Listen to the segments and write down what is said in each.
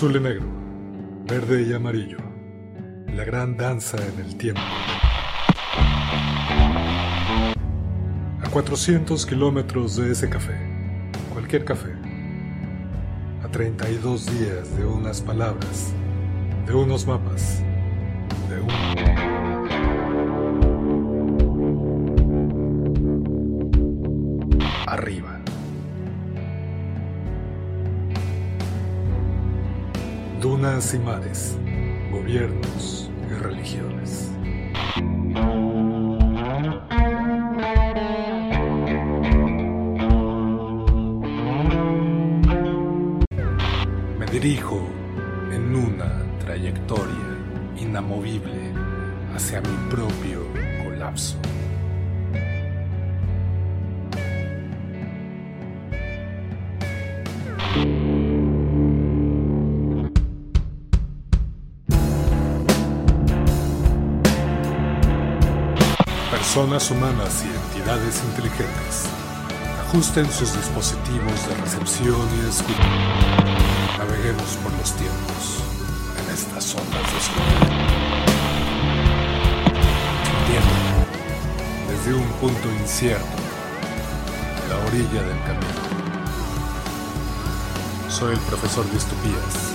Azul y negro, verde y amarillo. La gran danza en el tiempo. A 400 kilómetros de ese café, cualquier café. A 32 días de unas palabras, de unos mapas, Dunas y mares, gobiernos Personas humanas y entidades inteligentes ajusten sus dispositivos de recepción y escucha. Naveguemos por los tiempos en estas ondas de oscuridad. Entiendo, desde un punto incierto, a la orilla del camino. Soy el profesor Distopías.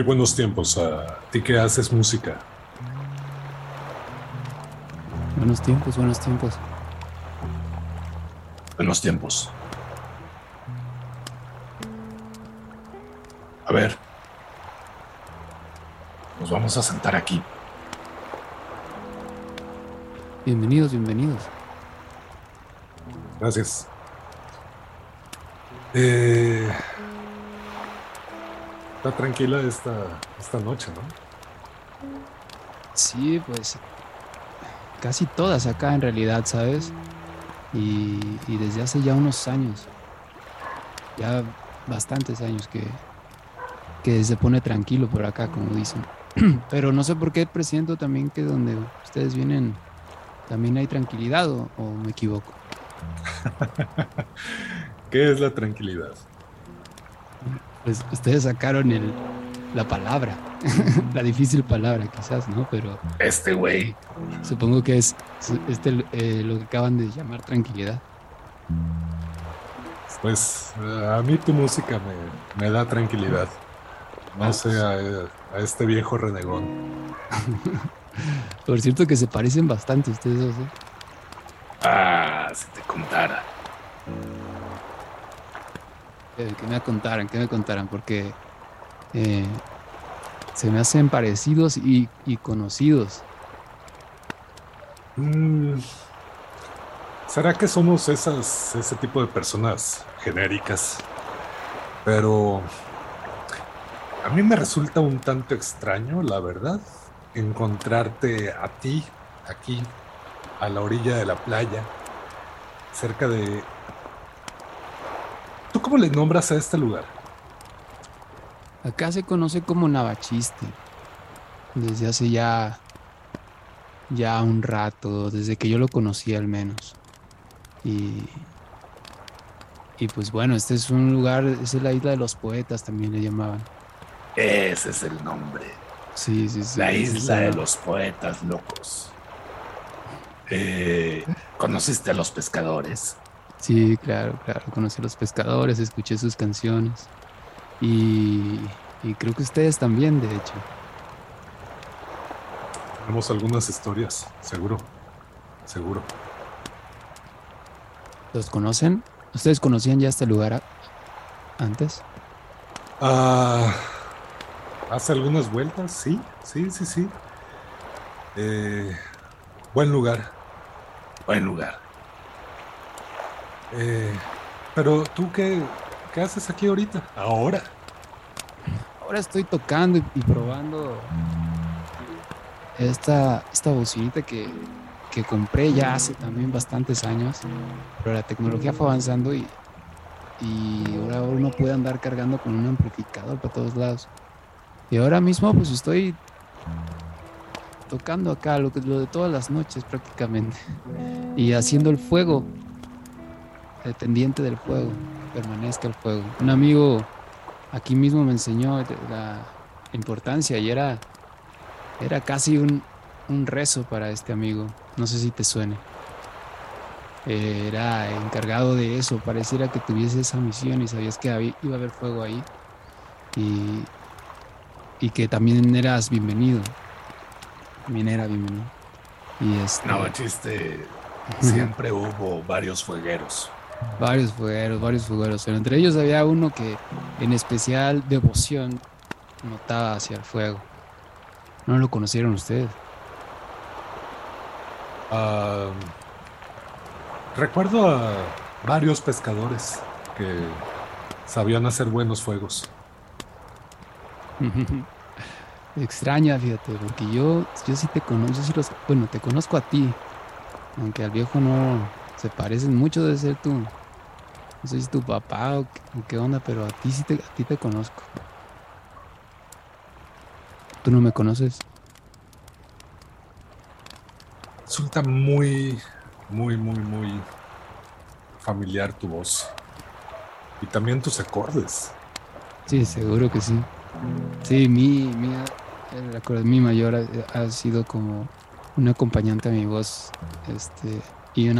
Muy buenos tiempos a ti que haces música. Buenos tiempos, buenos tiempos. Buenos tiempos. A ver. Nos vamos a sentar aquí. Bienvenidos, bienvenidos. Gracias. Eh, está tranquila esta, esta noche, ¿no? Sí, pues casi todas acá en realidad, ¿sabes? Y, y desde hace ya unos años, ya bastantes años que, que se pone tranquilo por acá, como dicen. Pero no sé por qué presiento también que donde ustedes vienen también hay tranquilidad o, o me equivoco. ¿Qué es la tranquilidad? Pues ustedes sacaron el, la palabra, la difícil palabra quizás, ¿no? Pero Este güey. supongo que es este, eh, lo que acaban de llamar tranquilidad. Pues eh, a mí tu música me, me da tranquilidad. No sé a, a este viejo renegón. Por cierto que se parecen bastante ustedes dos, ¿eh? Ah, si te contara. Que, me contaran, que me contaran, porque eh, se me hacen parecidos y, conocidos. Mm, ¿Será que somos ese tipo de personas genéricas? Pero a mí me resulta un tanto extraño, la verdad, encontrarte a ti aquí, a la orilla de la playa, cerca de... ¿Tú cómo le nombras a este lugar? Acá se conoce como Navachiste. Desde hace ya. ya un rato, desde que yo lo conocí al menos. Y. Y pues bueno, este es un lugar, esa es la isla de los poetas, también le llamaban. Ese es el nombre. Sí, sí, sí. La isla de los poetas locos. Eh, ¿Conociste a los pescadores? Sí, claro, claro. Conocí a los pescadores, escuché sus canciones. Y. Y creo que ustedes también, de hecho. Tenemos algunas historias, seguro. Seguro. ¿Los conocen? ¿Ustedes conocían ya este lugar antes? Ah, hace algunas vueltas, sí, sí, sí, sí. Eh, buen lugar, buen lugar. Eh, pero tú qué, qué haces aquí ahorita? Ahora. Ahora estoy tocando y, probando esta, esta bocinita que, que compré ya hace también bastantes años, pero la tecnología fue avanzando y, y ahora uno puede andar cargando con un amplificador para todos lados. Y ahora mismo pues estoy tocando acá lo, que, lo de todas las noches prácticamente y haciendo el fuego, dependiente del fuego, permanezca el fuego. Un amigo aquí mismo me enseñó la importancia y era, era casi un, un rezo para este amigo. No sé si te suene. Era encargado de eso, pareciera que tuviese esa misión y sabías que iba a haber fuego ahí y, y que también eras bienvenido. También era bienvenido. Y este, no, chiste, siempre hubo varios fuegueros. Varios fuegueros, varios fuegueros. Pero entre ellos había uno que en especial devoción notaba hacia el fuego. ¿No lo conocieron ustedes? Uh, recuerdo a varios pescadores que sabían hacer buenos fuegos. Extraña, fíjate, porque yo, yo sí te conozco, sí los, bueno, te conozco a ti, aunque al viejo no se parecen mucho de ser tú. No sé si es tu papá o qué, onda, pero a ti sí te, a ti te conozco. ¿Tú no me conoces? Resulta muy, muy, muy, muy familiar tu voz. Y también tus acordes. Sí, seguro que sí. Sí, mi, mi, el acorde mi mayor ha, sido como un acompañante a mi voz este, y un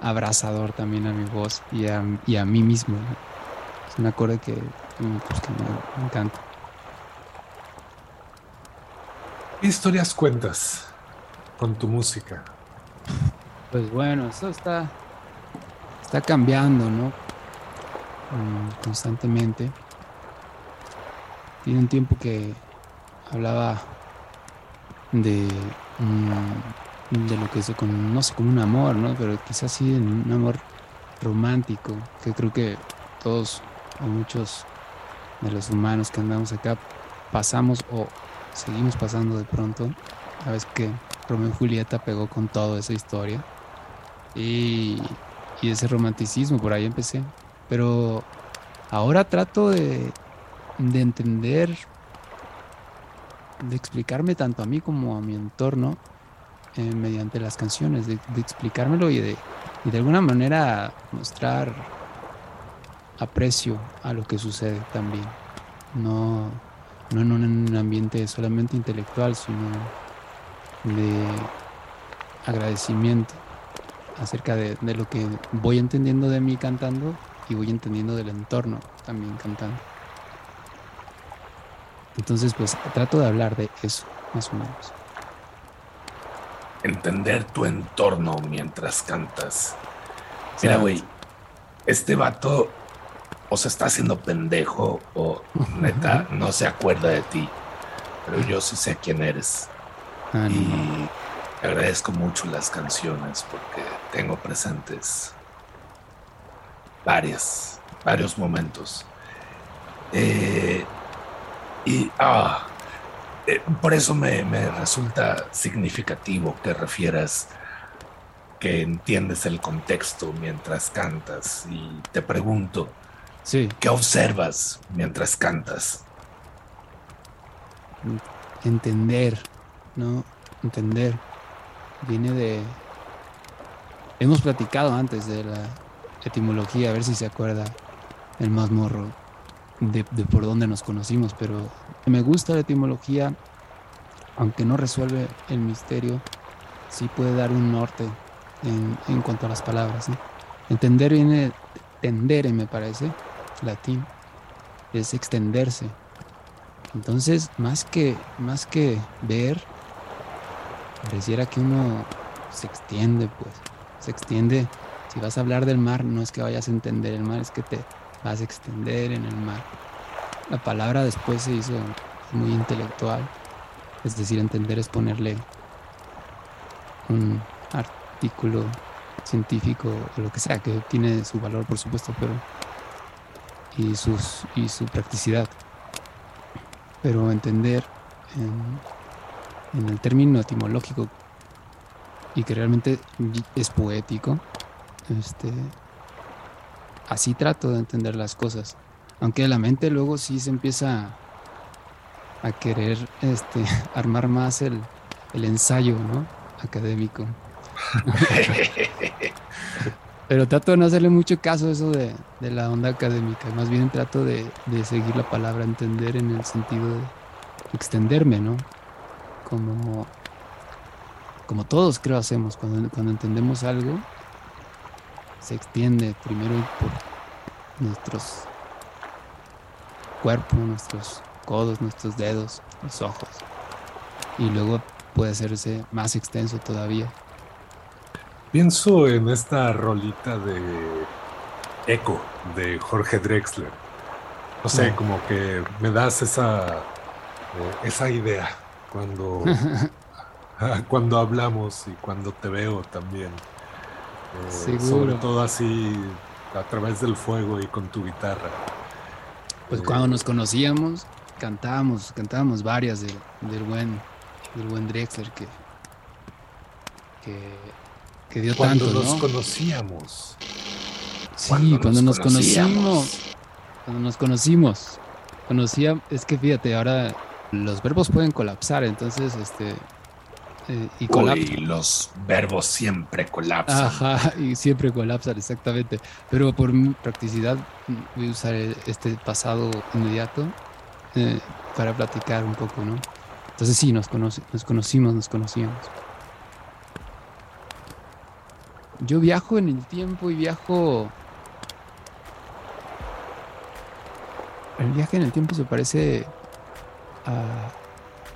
abrazador también a mi voz y a, y a mí mismo. Es un acorde que, pues, que me, me encanta. ¿Qué historias cuentas? con tu música? Pues bueno, eso está, está cambiando, ¿no? Mm, constantemente. Tiene un tiempo que hablaba de, mm, de lo que se conoce como un amor, ¿no? Pero quizás sí un amor romántico, que creo que todos o muchos de los humanos que andamos acá pasamos o seguimos pasando de pronto. Sabes que Romeo y Julieta pegó con toda esa historia. Y, ese romanticismo, por ahí empecé. Pero ahora trato de, entender, de explicarme tanto a mí como a mi entorno eh, mediante las canciones, de, explicármelo y de, y de alguna manera mostrar aprecio a lo que sucede también. No, no en un ambiente solamente intelectual, sino de agradecimiento acerca de, lo que voy entendiendo de mí cantando y voy entendiendo del entorno también cantando. Entonces, pues trato de hablar de eso, más o menos. Entender tu entorno mientras cantas. Mira, güey, este vato o se está haciendo pendejo o neta no se acuerda de ti. Pero yo sí sé quién eres. Ah, y agradezco mucho las canciones porque tengo presentes varias, varios momentos. Eh, y ah, eh, por eso me, resulta significativo que refieras que entiendes el contexto mientras cantas y te pregunto, sí. ¿qué observas mientras cantas? Entender ¿no? Entender. Viene de... Hemos platicado antes de la etimología, a ver si se acuerda el más de, por dónde nos conocimos, pero me gusta la etimología, aunque no resuelve el misterio, sí puede dar un norte en, cuanto a las palabras. Entender viene, tendere me parece, latín, es extenderse. Entonces, más que, más que ver, pareciera que uno se extiende, pues, se extiende. Si vas a hablar del mar, no es que vayas a entender el mar, es que te vas a extender en el mar. La palabra después se hizo muy intelectual. Es decir, entender es ponerle un artículo científico o lo que sea, que tiene su valor, por supuesto, pero y, sus, y su practicidad. Pero entender en, en el término etimológico y que realmente es poético, este, así trato de entender las cosas. Aunque la mente luego sí se empieza a querer este, armar más el, el ensayo ¿no? académico. Pero trato de no hacerle mucho caso a eso de, de la onda académica. Más bien trato de, de, seguir la palabra entender en el sentido de extenderme, ¿no? Como, como todos creo hacemos. Cuando, cuando entendemos algo, se extiende primero por nuestros cuerpos, nuestros codos, nuestros dedos, los ojos. Y luego puede hacerse más extenso todavía. Pienso en esta rolita de Echo de Jorge Drexler. No sé, como que me das esa, eh, esa idea cuando, cuando hablamos y cuando te veo también. Eh, sobre todo así a través del fuego y con tu guitarra. Pues cuando nos conocíamos, cantábamos, cantábamos varias del, buen, del buen Drexler que, que, dio cuando tanto. Cuando nos conocíamos. Sí, cuando, nos, conocimos. Cuando nos conocimos. Conocía, es que fíjate, ahora los verbos pueden colapsar, entonces este eh, y, los verbos siempre colapsan. Ajá, y siempre colapsan, exactamente. Pero por mi practicidad voy a usar este pasado inmediato eh, para platicar un poco, ¿no? Entonces sí, nos, nos conocimos, nos conocíamos. Yo viajo en el tiempo y viajo... El viaje en el tiempo se parece a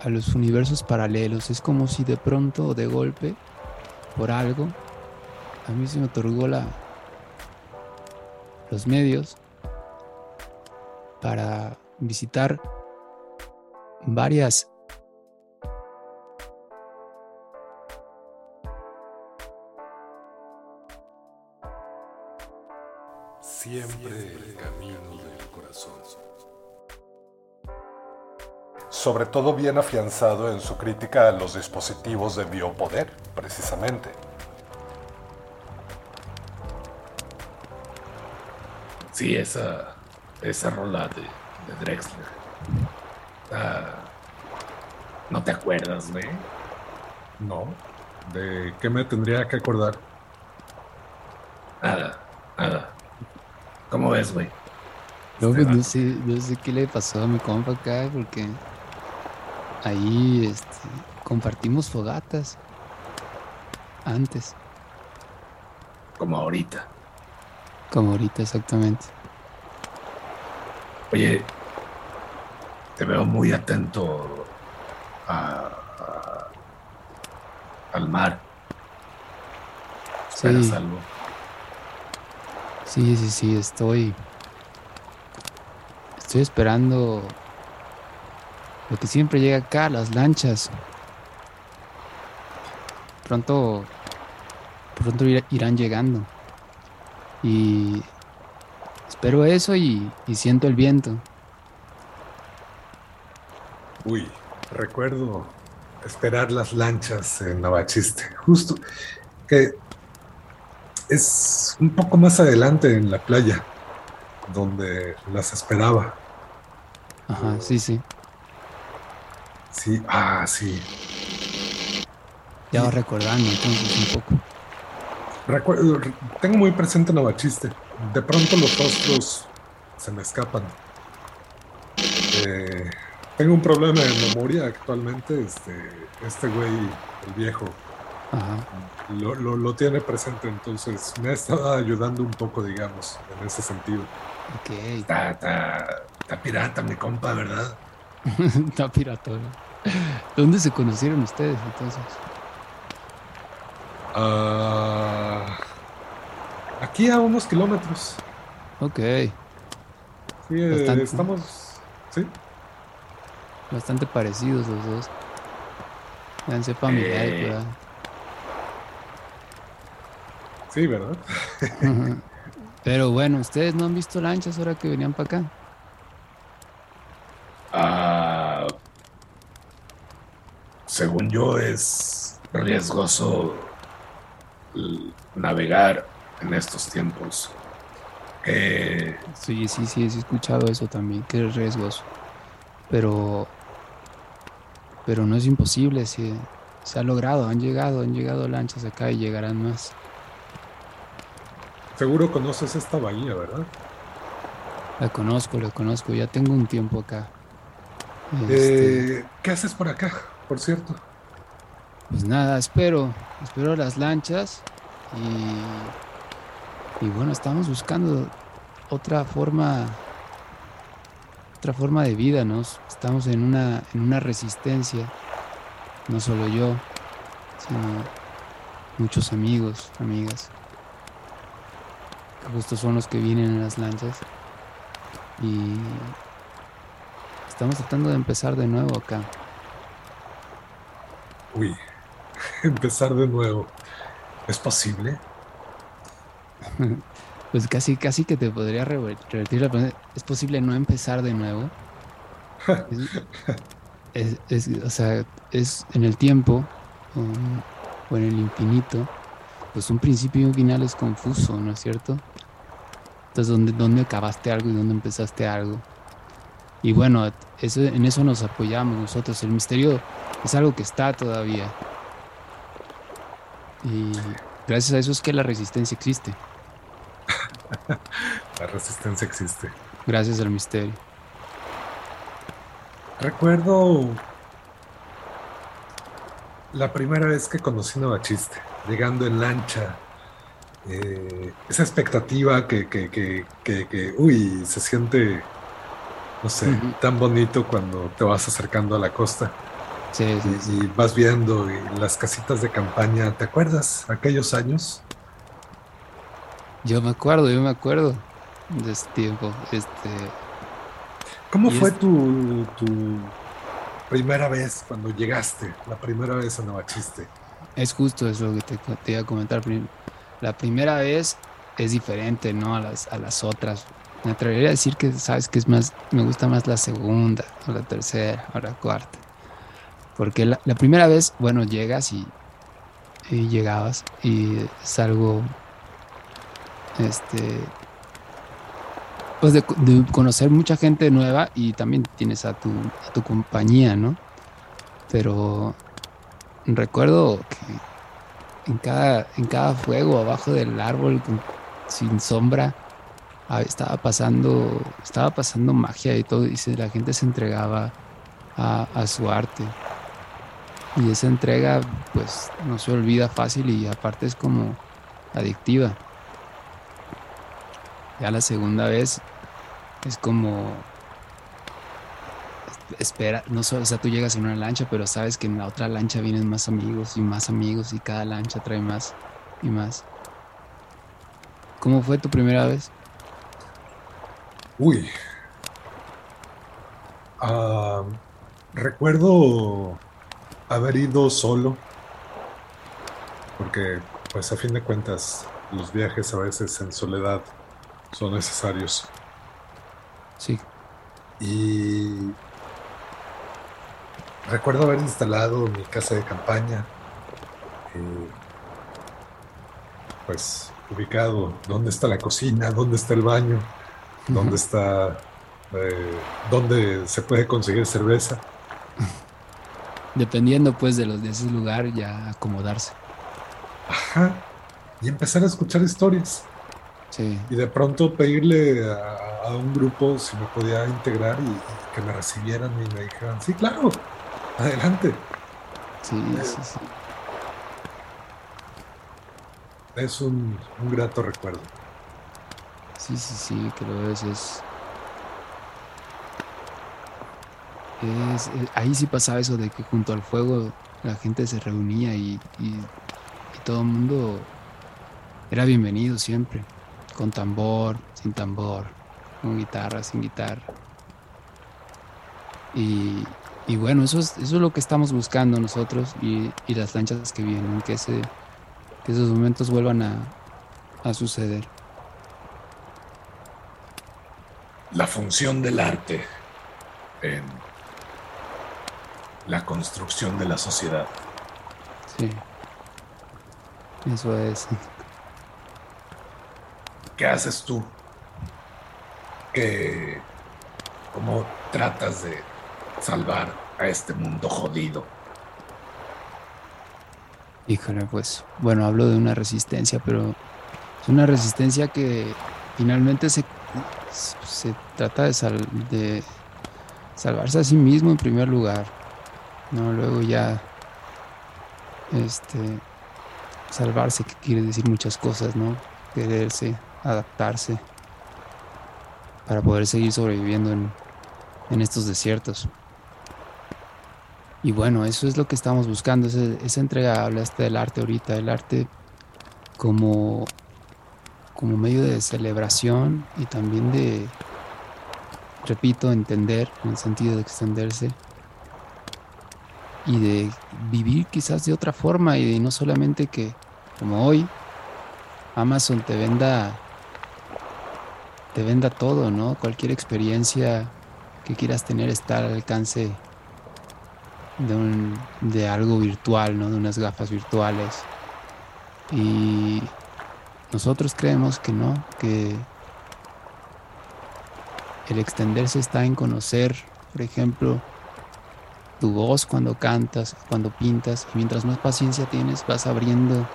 a los universos paralelos. Es como si de pronto, de golpe, por algo, a mí se me otorgó la, los medios para visitar varias siempre el sobre todo bien afianzado en su crítica a los dispositivos de biopoder, precisamente. Sí, esa, esa rola de, Drexler. Ah, ¿No te acuerdas, güey? No. ¿De qué me tendría que acordar? Nada, nada. ¿Cómo ves, güey? No, pues no sé, no sé qué le pasó a mi compa acá, porque Ahí este, compartimos fogatas. Antes. Como ahorita. Como ahorita, exactamente. Oye, te veo muy atento al mar. Sí. Sí, sí, sí, estoy. Estoy esperando lo que siempre llega acá, las lanchas. Pronto, pronto irán llegando. Y espero eso y, siento el viento. Uy, recuerdo esperar las lanchas en Navachiste. Justo que es un poco más adelante en la playa donde las esperaba. Ajá, sí, sí. Sí, ah, sí. Ya va recordando entonces un poco. Recuerdo, tengo muy presente Novachiste. De pronto los rostros se me escapan. Eh, tengo un problema de memoria actualmente. Este, este güey, el viejo, Lo, lo, tiene presente, entonces me ha estado ayudando un poco, digamos, en ese sentido. Ok. Está, está pirata, mi compa, ¿verdad? Está. ¿Dónde se conocieron ustedes entonces? Ah, aquí a unos kilómetros. Ok. Sí, eh, estamos. Sí. bastante parecidos los dos. Danse familiar, Eh. ¿verdad? Sí, ¿verdad? Pero bueno, ustedes no han visto lanchas ahora que venían para acá. Ah, según yo, es riesgoso navegar en estos tiempos. Eh, Sí, sí, sí, he escuchado eso también, que es riesgoso. Pero, pero no es imposible, se, se ha logrado, han llegado, han llegado lanchas acá y llegarán más. Seguro conoces esta bahía, ¿verdad? La conozco, la conozco, ya tengo un tiempo acá. Este, Eh, ¿Qué haces por acá, por cierto? Pues nada, espero, espero las lanchas y, y bueno, estamos buscando otra forma, otra forma de vida, ¿no? Estamos en una, en una resistencia, no solo yo, sino muchos amigos, amigas, que justo son los que vienen en las lanchas y estamos tratando de empezar de nuevo acá. Uy, empezar de nuevo. ¿Es posible? Pues casi, casi que te podría rever- revertir la pregunta. ¿Es posible no empezar de nuevo? Es, es- es- o sea, es en el tiempo o, o en el infinito, pues un principio y un final es confuso, ¿no es cierto? Entonces, ¿dónde, dónde acabaste algo y dónde empezaste algo? Y bueno, eso, en eso nos apoyamos nosotros. El misterio es algo que está todavía. Y gracias a eso es que la resistencia existe. La resistencia existe. Gracias al misterio. Recuerdo la primera vez que conocí Novachiste, llegando en lancha. eh, esa expectativa que, que, que, que, que, uy, se siente, no sé, tan bonito cuando te vas acercando a la costa Sí, sí, y, sí. y vas viendo y las casitas de campaña. ¿Te acuerdas aquellos años? Yo me acuerdo, yo me acuerdo de ese tiempo. Este, ¿Cómo fue es- tu, tu primera vez cuando llegaste, la primera vez a Novachiste? es justo eso que te, te iba a comentar. La primera vez es diferente, ¿no? A las, a las otras. Me atrevería a decir que, sabes, que es más, me gusta más la segunda, o la tercera, o la cuarta. Porque la, primera vez, bueno, llegas y, y llegabas y es algo, este, pues de, co- de conocer mucha gente nueva y también tienes a tu, a tu compañía, ¿no? Pero recuerdo que en cada, en cada fuego abajo del árbol sin sombra estaba pasando, estaba pasando magia y todo, y la gente se entregaba a, a su arte. Y esa entrega, pues, no se olvida fácil y aparte es como adictiva. Ya la segunda vez es como espera, no solo, o sea, tú llegas en una lancha, pero sabes que en la otra lancha vienen más amigos y más amigos y cada lancha trae más y más. ¿Cómo fue tu primera vez? Uy. Ah, recuerdo haber ido solo, porque pues a fin de cuentas los viajes a veces en soledad son necesarios. Sí, Y recuerdo haber instalado mi casa de campaña, eh, pues ubicado, dónde está la cocina, dónde está el baño, dónde está, eh, dónde se puede conseguir cerveza. dependiendo pues de los de ese lugar ya acomodarse. Ajá. Y empezar a escuchar historias. Sí, Y de pronto pedirle a, a un grupo si me podía integrar y, y que me recibieran y me dijeran, sí, claro, adelante. sí, sí, sí. Es un, un grato recuerdo. Sí, sí, sí, que lo ves, es... es- eh, ahí sí pasaba eso de que junto al fuego la gente se reunía y, y- y todo el mundo era bienvenido siempre, con tambor, sin tambor, con guitarra, sin guitarra. Y, y bueno, eso es, eso es lo que estamos buscando nosotros y, y las lanchas que vienen, que, ese, que esos momentos vuelvan a, a suceder. La función del arte en la construcción de la sociedad. Sí. Eso es. ¿Qué haces tú? ¿Qué, ¿Cómo tratas de salvar a este mundo jodido? Híjole, pues, bueno, hablo de una resistencia, pero es una resistencia que finalmente se, se trata de, de salvarse a sí mismo en primer lugar, ¿no? Luego ya, este, salvarse, que quiere decir muchas cosas, ¿no? Quererse, adaptarse, para poder seguir sobreviviendo en, en estos desiertos. Y bueno, eso es lo que estamos buscando, esa, esa entrega hablaste del arte ahorita, el arte como, como medio de celebración y también de, repito, entender, en el sentido de extenderse y de vivir quizás de otra forma y no solamente que, como hoy, Amazon te venda, te venda todo, ¿no? Cualquier experiencia que quieras tener está al alcance de, un, de algo virtual, ¿no? De unas gafas virtuales. Y nosotros creemos que no, que el extenderse está en conocer, por ejemplo, tu voz cuando cantas, cuando pintas, y mientras más paciencia tienes, vas abriendo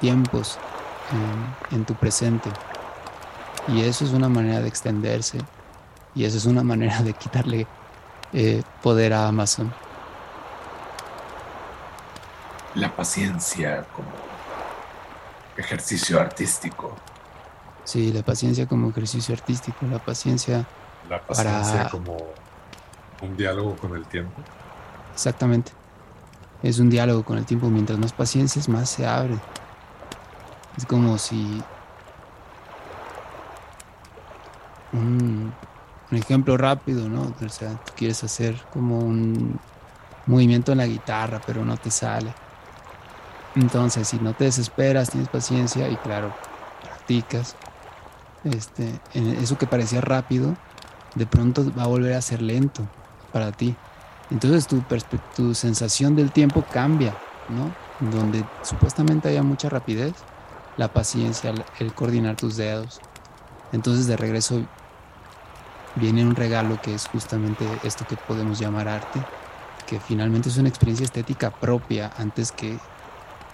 tiempos en, tu presente. Y eso es una manera de extenderse. Y eso es una manera de quitarle eh, poder a Amazon. La paciencia como ejercicio artístico. Sí, la paciencia como ejercicio artístico, la paciencia. La paciencia Para- como un diálogo con el tiempo. Exactamente. Es un diálogo con el tiempo. Mientras más paciencia es, más se abre. Es como si. Un, un ejemplo rápido, ¿no? O sea, tú quieres hacer como un movimiento en la guitarra, pero no te sale. Entonces, si no te desesperas, tienes paciencia y, claro, practicas. Este, eso que parecía rápido, de pronto va a volver a ser lento para ti. Entonces tu, tu sensación del tiempo cambia, ¿no? Donde supuestamente haya mucha rapidez, la paciencia, el coordinar tus dedos. Entonces de regreso viene un regalo que es justamente esto que podemos llamar arte, que finalmente es una experiencia estética propia antes que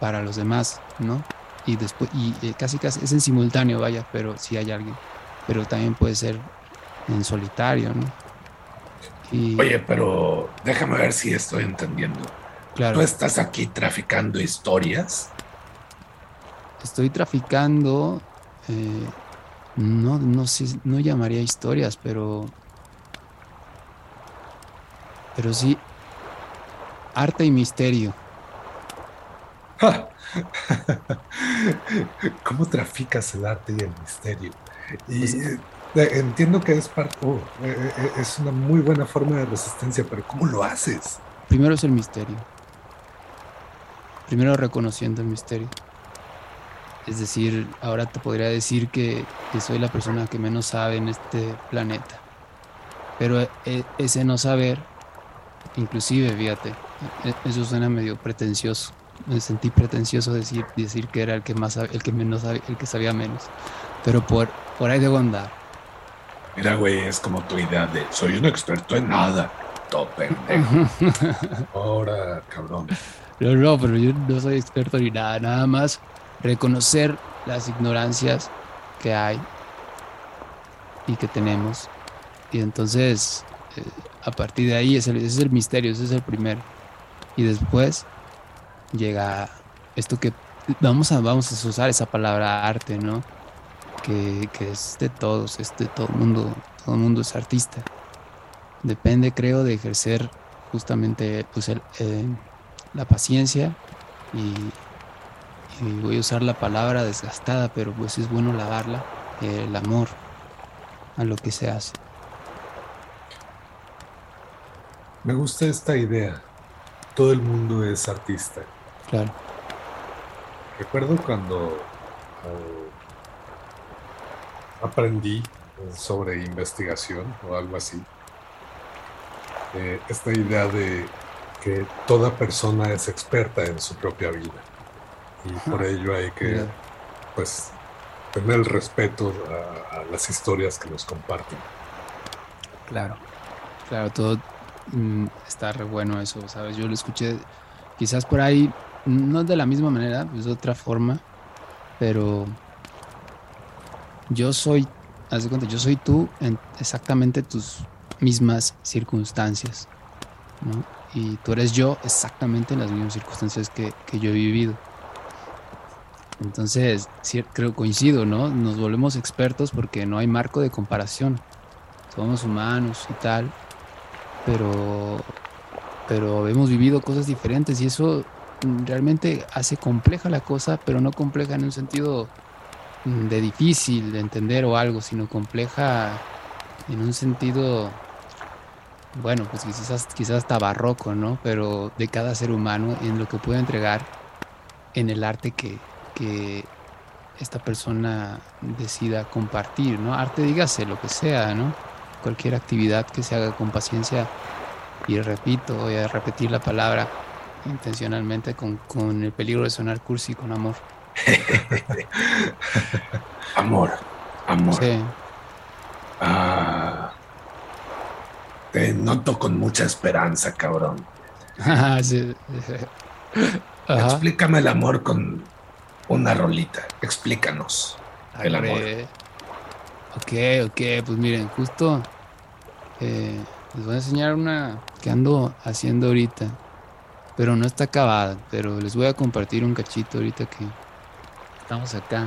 para los demás, ¿no? Y después, y eh, casi casi es en simultáneo, vaya, pero si hay alguien, pero también puede ser en solitario, ¿no? Y Oye, pero déjame ver si estoy entendiendo. claro. ¿Tú estás aquí traficando historias? Estoy traficando, eh, no, no sé, no llamaría historias, pero, pero sí arte y misterio. ¿Cómo traficas el arte y el misterio? Y Pues- eh, entiendo que es parte, oh, eh, eh, es una muy buena forma de resistencia, pero ¿cómo lo haces? Primero es el misterio. Primero reconociendo el misterio. Es decir, ahora te podría decir que, que soy la persona que menos sabe en este planeta. Pero ese no saber, inclusive, fíjate, e- eso suena medio pretencioso. Me sentí pretencioso decir, decir que era el que más el que menos el que sabía menos. Pero por, por ahí debo andar. Mira, güey, es como tu idea de soy un experto en nada. Todo pendejo. Ahora, cabrón. Pero no, pero yo no soy experto ni nada, nada más reconocer las ignorancias que hay y que tenemos. Y entonces, eh, a partir de ahí, ese, ese es el misterio, ese es el primero. Y después llega esto que vamos a, vamos a usar esa palabra arte, ¿no? Que, que es de todos, es de todo el mundo, todo el mundo es artista. Depende, creo, de ejercer justamente pues, el, eh, la paciencia y, voy a usar la palabra desgastada, pero pues es bueno lavarla, el amor a lo que se hace. Me gusta esta idea. Todo el mundo es artista. Claro. Recuerdo cuando eh, aprendí sobre investigación o algo así. Eh, esta idea de que toda persona es experta en su propia vida y por ello hay que pues tener el respeto a, las historias que nos comparten. Claro, claro, todo mm, está re bueno eso, ¿sabes? Yo lo escuché quizás por ahí, no de la misma manera, pues de otra forma, pero yo soy, haz de cuenta, yo soy tú en exactamente tus mismas circunstancias. Y tú eres yo exactamente en las mismas circunstancias que, que yo he vivido. Entonces, creo coincido, ¿no? Nos volvemos expertos porque no hay marco de comparación. Somos humanos y tal, pero, pero hemos vivido cosas diferentes y eso realmente hace compleja la cosa, pero no compleja en un sentido de difícil de entender o algo, sino compleja en un sentido, bueno, pues quizás, quizás hasta barroco, ¿no? Pero de cada ser humano en lo que puede entregar en el arte que, que esta persona decida compartir, ¿no? Arte, dígase lo que sea, ¿no? Cualquier actividad que se haga con paciencia y repito, voy a repetir la palabra intencionalmente con, con el peligro de sonar cursi con amor. amor, amor. Sí. Ah, te noto con mucha esperanza, cabrón. sí. Explícame el amor con una rolita. Explícanos el amor. Ok, ok, pues miren, justo eh, les voy a enseñar una que ando haciendo ahorita, pero no está acabada, pero les voy a compartir un cachito ahorita que estamos acá.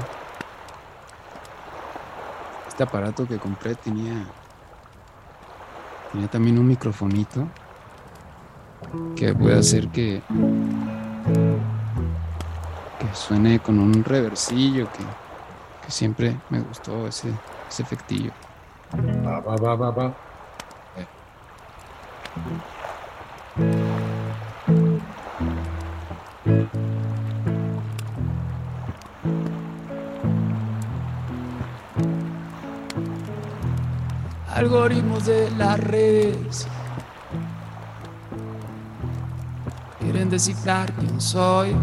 Este aparato que compré tenía, tenía también un microfonito que puede hacer que que suene con un reversillo que, que siempre me gustó ese, ese efectillo. Va, va, va, va, va. Algoritmos de las redes quieren descifrar quién soy.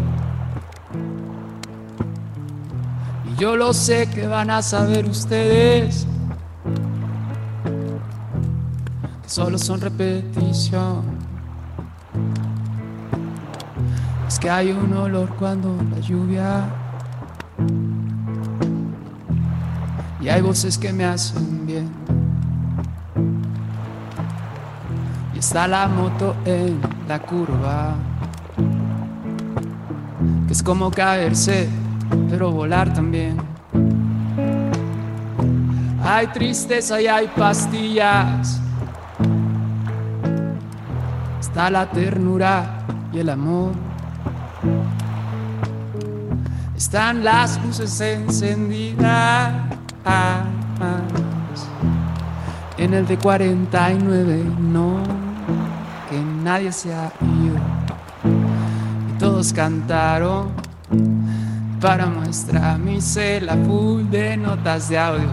Yo lo sé que van a saber ustedes que solo son repetición. Es que hay un olor cuando la lluvia y hay voces que me hacen bien. Y está la moto en la curva, que es como caerse pero volar también. Hay tristeza y hay pastillas. Está la ternura y el amor. Están las luces encendidas. En el de 49 no, que nadie se ha ido. Y todos cantaron para muestra mi full de notas de audio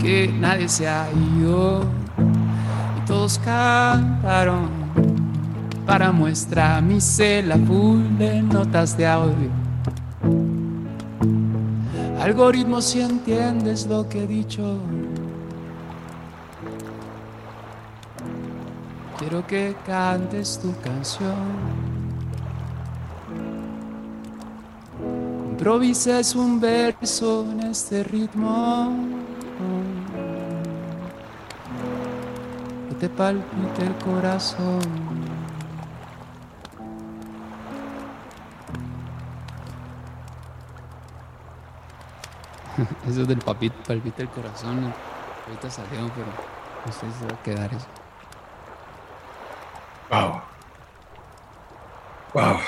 que nadie se ha ido y todos cantaron para muestra mi full de notas de audio algoritmo si entiendes lo que he dicho quiero que cantes tu canción improvises un verso en este ritmo. Que te palpite el corazón. Eso del papito palpita el corazón. Ahorita salió, pero no sé si va a quedar eso. Wow. Wow.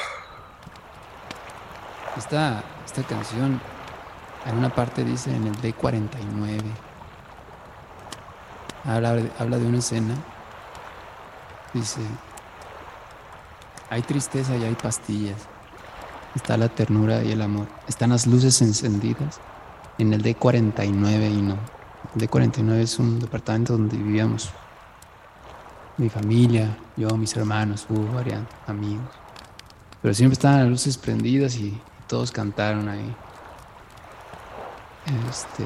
Esta, esta canción en una parte dice en el D49. Habla, habla de una escena Dice, hay tristeza y hay pastillas. Está la ternura y el amor. Están las luces encendidas en el D49 y no. El D49 es un departamento donde vivíamos mi familia, yo, mis hermanos, hubo varios amigos. Pero siempre estaban las luces prendidas y todos cantaron ahí. Este,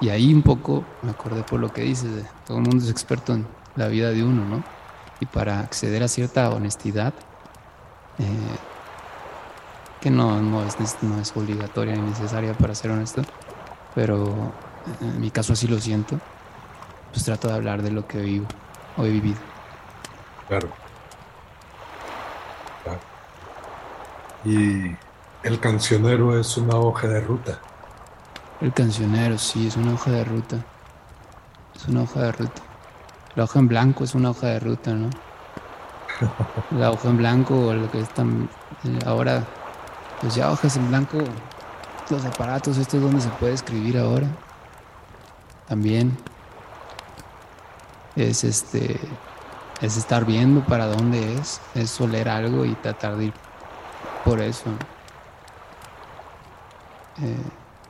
y ahí un poco me acordé por lo que dices, todo el mundo es experto en la vida de uno, ¿no? Y para acceder a cierta honestidad, eh, que no, no, es, no es obligatoria ni necesaria para ser honesto, pero en mi caso así lo siento, pues trato de hablar de lo que vivo o he vivido. Claro. Y el cancionero es una hoja de ruta. El cancionero, sí, es una hoja de ruta. Es una hoja de ruta. La hoja en blanco es una hoja de ruta, ¿no? La hoja en blanco, o lo que están ahora, pues ya hojas en blanco, los aparatos, esto es donde se puede escribir ahora. También es este es estar viendo para dónde es, es oler algo y tratar de ir por eso. Eh,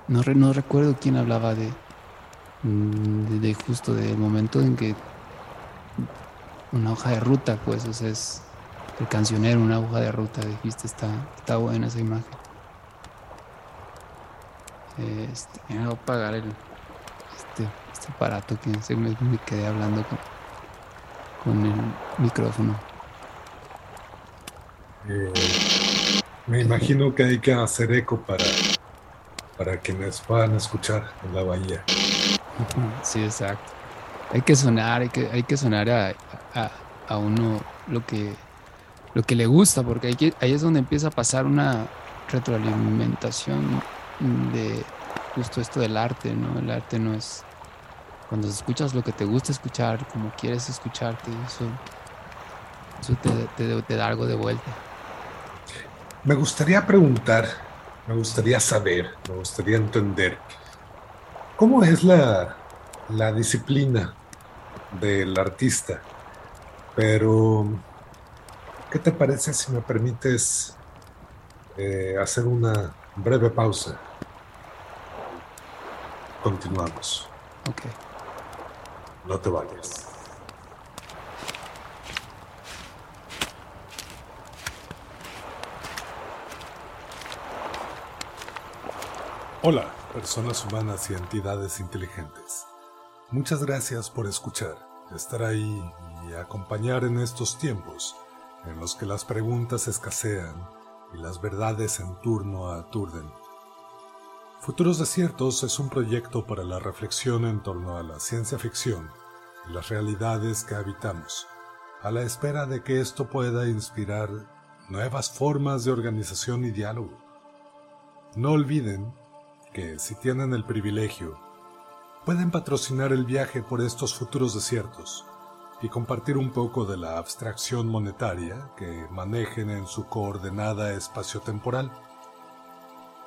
no, no, recuerdo quién hablaba de, mm, de, justo del momento en que una hoja de ruta, pues, o sea, es el cancionero, una hoja de ruta, dijiste, está, está buena esa imagen. Este, voy a apagar el, este, este aparato que se me, me quedé hablando con con el micrófono. Eh, me imagino que hay que hacer eco para, para quienes puedan escuchar en la bahía. Sí, exacto. Hay que sonar, hay que, hay que sonar a, a, uno lo que, lo que le gusta, porque hay ahí es donde empieza a pasar una retroalimentación de justo esto del arte, ¿no? El arte no es cuando escuchas lo que te gusta escuchar, como quieres escucharte, eso, eso te, da algo de vuelta. Me gustaría preguntar, me gustaría saber, me gustaría entender, ¿cómo es la, la disciplina del artista? Pero, ¿qué te parece si me permites eh, hacer una breve pausa? Continuamos. Okay. No te vayas. Hola, personas humanas y entidades inteligentes. Muchas gracias por escuchar, estar ahí y acompañar en estos tiempos en los que las preguntas escasean y las verdades en turno aturden. Futuros Desiertos es un proyecto para la reflexión en torno a la ciencia ficción y las realidades que habitamos, a la espera de que esto pueda inspirar nuevas formas de organización y diálogo. No olviden que si tienen el privilegio, pueden patrocinar el viaje por estos futuros desiertos y compartir un poco de la abstracción monetaria que manejen en su coordenada espaciotemporal.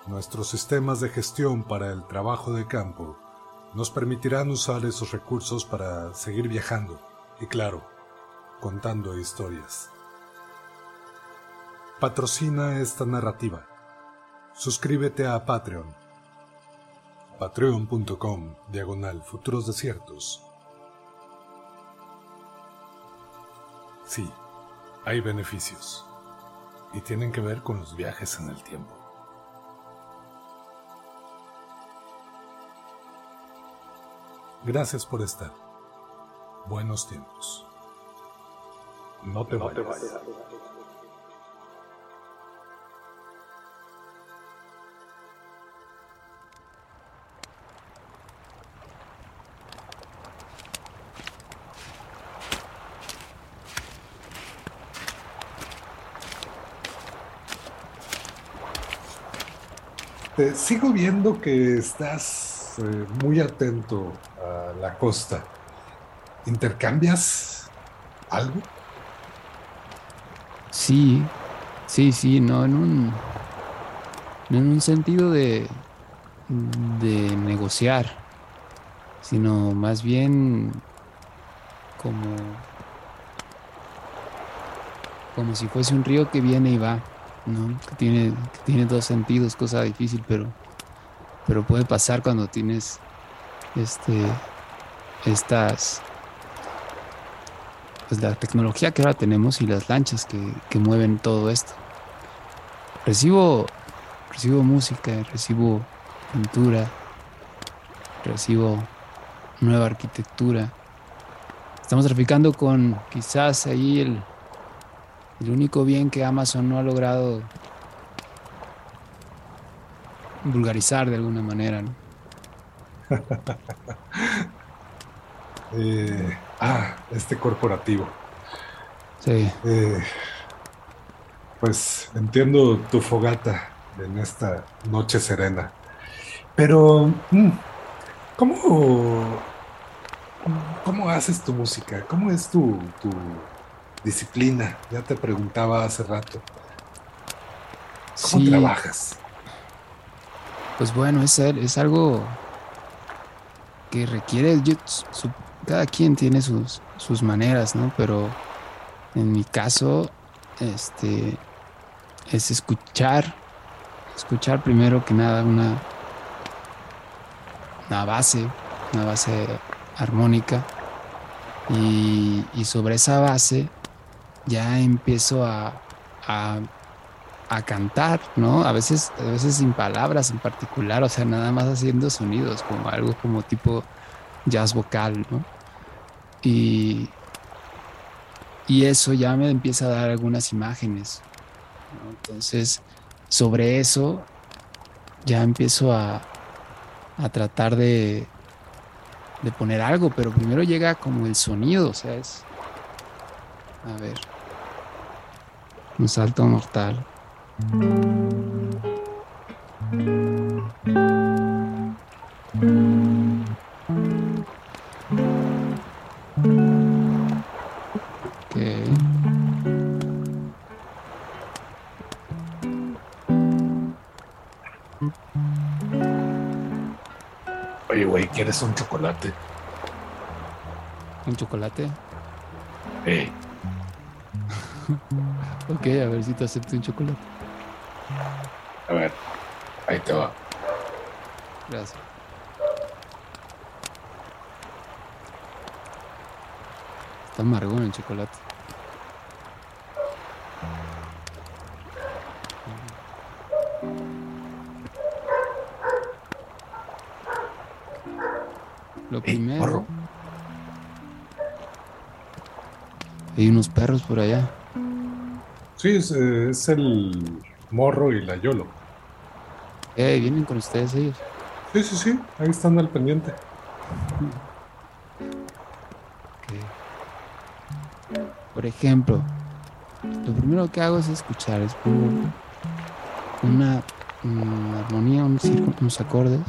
Nuestros sistemas de gestión para el trabajo de campo nos permitirán usar esos recursos para seguir viajando y claro, contando historias. Patrocina esta narrativa. Suscríbete a Patreon. Patreon.com diagonal futuros desiertos. Sí, hay beneficios y tienen que ver con los viajes en el tiempo. Gracias por estar. Buenos tiempos. No te, vayas. Te sigo viendo que estás eh, muy atento la costa, ¿intercambias algo? Sí, sí, sí, no en un, en un sentido de, de negociar, sino más bien como como si fuese un río que viene y va, ¿no? Que tiene, que tiene dos sentidos, cosa difícil, pero, pero puede pasar cuando tienes este, estas, pues la tecnología que ahora tenemos y las lanchas que, que mueven todo esto. Recibo, recibo música, recibo pintura, recibo nueva arquitectura. Estamos traficando con quizás ahí el, el único bien que Amazon no ha logrado vulgarizar de alguna manera. ¿no? Eh, ah, este corporativo. Sí. Eh, pues entiendo tu fogata en esta noche serena. Pero, mm, ¿cómo, cómo haces tu música? ¿Cómo es tu, tu disciplina? Ya te preguntaba hace rato. ¿Cómo Sí. trabajas? Pues bueno, es, es algo que requiere, yo- su- cada quien tiene sus, sus maneras, ¿no? Pero en mi caso, este, es escuchar, escuchar primero que nada una, una base, una base armónica y, y sobre esa base ya empiezo a, a a cantar, ¿no? A veces, a veces sin palabras en particular, o sea, nada más haciendo sonidos, como algo como tipo jazz vocal, ¿no? Y, y eso ya me empieza a dar algunas imágenes. Entonces, sobre eso ya empiezo a, a tratar de, de poner algo, pero primero llega como el sonido, o sea, es... A ver. Un salto mortal. ¿Quieres un chocolate? Un chocolate. Eh, Ok, a ver si te acepto un chocolate. a ver, ahí te va. Gracias. Está amargón el chocolate. Hay unos perros por allá. Sí, es, eh, es el morro y la yolo. Eh, vienen con ustedes ellos. Sí, sí, sí, ahí están al pendiente. Por ejemplo, lo primero que hago es escuchar, es pongo una, mm, armonía, un círculo, unos acordes.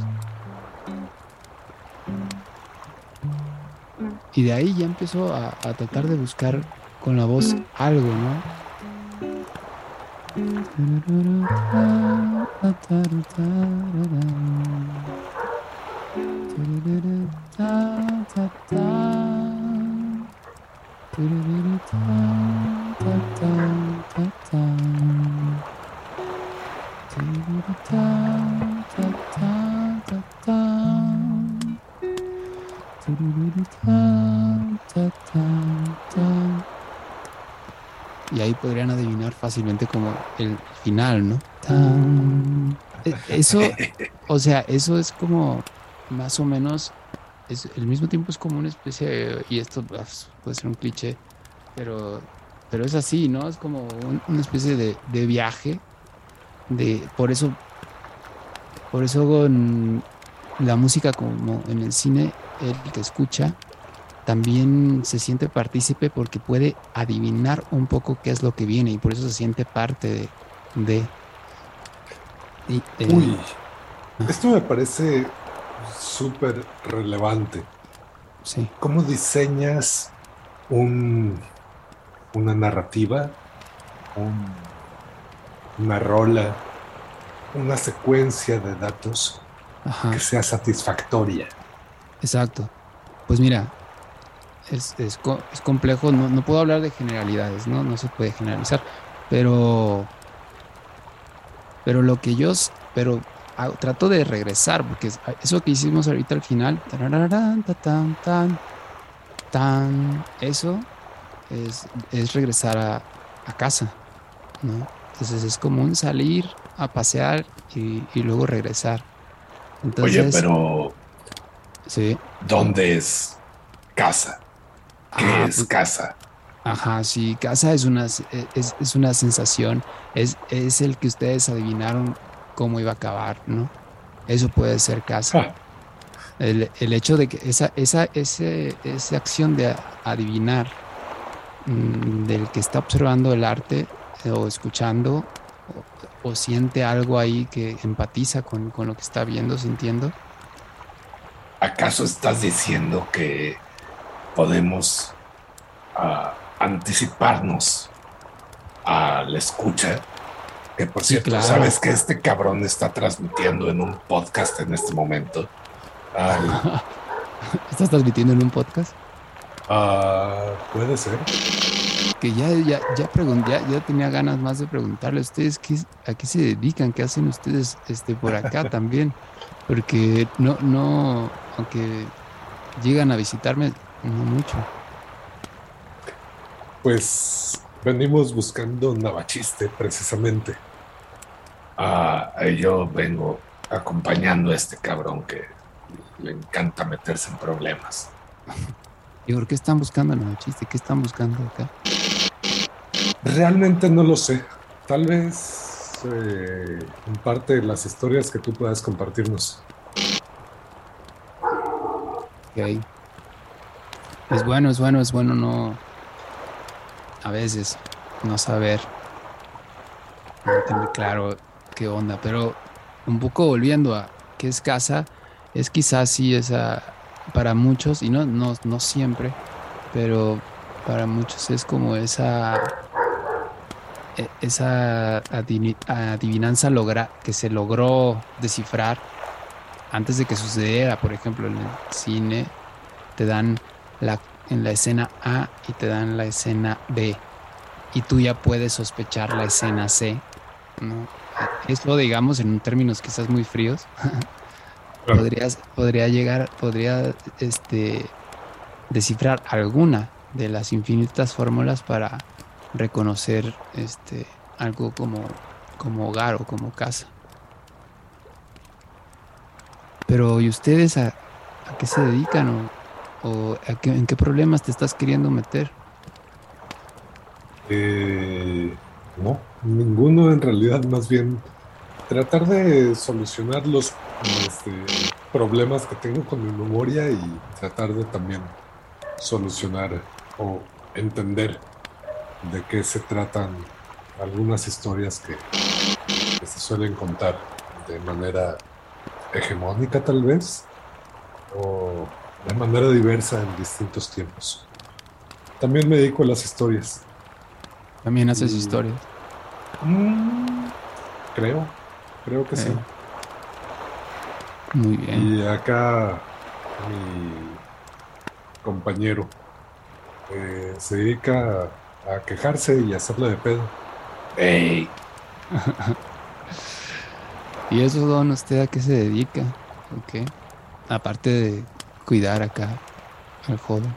Y de ahí ya empiezo a, a tratar de buscar con la voz algo, ¿no? Y ahí podrían adivinar fácilmente como el final, ¿no? Tan. E- Eso, o sea, eso es como más o menos, es, al mismo tiempo es como una especie, de- y esto pues, puede ser un cliché, pero, pero es así, ¿no? Es como un- una especie de, de viaje, de, por eso, por eso con la música como en el cine, el que escucha también se siente partícipe porque puede adivinar un poco qué es lo que viene y por eso se siente parte de... de y, eh, Uy, esto me parece súper relevante. sí, ¿Cómo diseñas un, una narrativa, un- una rola, una secuencia de datos ajá. que sea satisfactoria? Exacto. Pues mira, es, es, es complejo, no, no, puedo hablar de generalidades, ¿no? No se puede generalizar, pero, pero lo que yo, pero trato de regresar, porque eso que hicimos ahorita al final, tan, tan, tan, eso es, es regresar a, a, casa, ¿no? Entonces es común salir a pasear y, y luego regresar. Entonces, Oye, pero... Sí. ¿Dónde es casa? ¿Qué ah, es pues, casa? Ajá, sí, casa es una, es, es una sensación, es, es el que ustedes adivinaron cómo iba a acabar, ¿no? Eso puede ser casa. Ah. El, el, hecho de que esa, esa, ese, esa acción de adivinar mm, del que está observando el arte eh, o escuchando o, o, siente algo ahí que empatiza con, con lo que está viendo, sintiendo. ¿Acaso estás diciendo que podemos uh, anticiparnos a la escucha. Que por cierto, claro. sabes que este cabrón está transmitiendo en un podcast en este momento. Al... ¿Estás transmitiendo en un podcast? Uh, puede ser. Que ya, ya, ya, ya, ya, tenía ganas más de preguntarle a ustedes qué, a qué se dedican, qué hacen ustedes este, por acá también. Porque no, no, aunque llegan a visitarme, no mucho. Pues venimos buscando Navachiste precisamente. Ah, yo vengo acompañando a este cabrón que le encanta meterse en problemas. ¿Y por qué están buscando Navachiste? ¿Qué están buscando acá? Realmente no lo sé. Tal vez eh, en parte de las historias que tú puedas compartirnos. Ok. Es bueno, es bueno, es bueno no. A veces no saber. No tener claro qué onda. Pero un poco volviendo a qué es casa, es quizás sí esa. Para muchos, y no, no, no siempre, pero para muchos es como esa. E, esa adivinanza logra, que se logró descifrar antes de que sucediera, por ejemplo, en el cine, te dan la, en la escena A y te dan la escena B. Y tú ya puedes sospechar la escena C. ¿no? Eso, digamos, en términos quizás muy fríos, podrías, podría llegar, podría este, descifrar alguna de las infinitas fórmulas para reconocer este, algo como, como hogar o como casa. Pero ¿y ustedes a, a qué se dedican? O, ¿O en qué problemas te estás queriendo meter? Eh, no, ninguno en realidad, más bien tratar de solucionar los este, problemas que tengo con mi memoria y tratar de también solucionar o entender de qué se tratan algunas historias que, que se suelen contar de manera hegemónica tal vez o de manera diversa en distintos tiempos. También me dedico a las historias. ¿También haces historias? Mm, creo, creo que sí. Muy bien. Y acá mi compañero eh, se dedica a, quejarse y a hacerle de pedo. ¡Ey! ¿Y eso, don, usted a qué se dedica? ¿Ok? Aparte de cuidar acá al joven.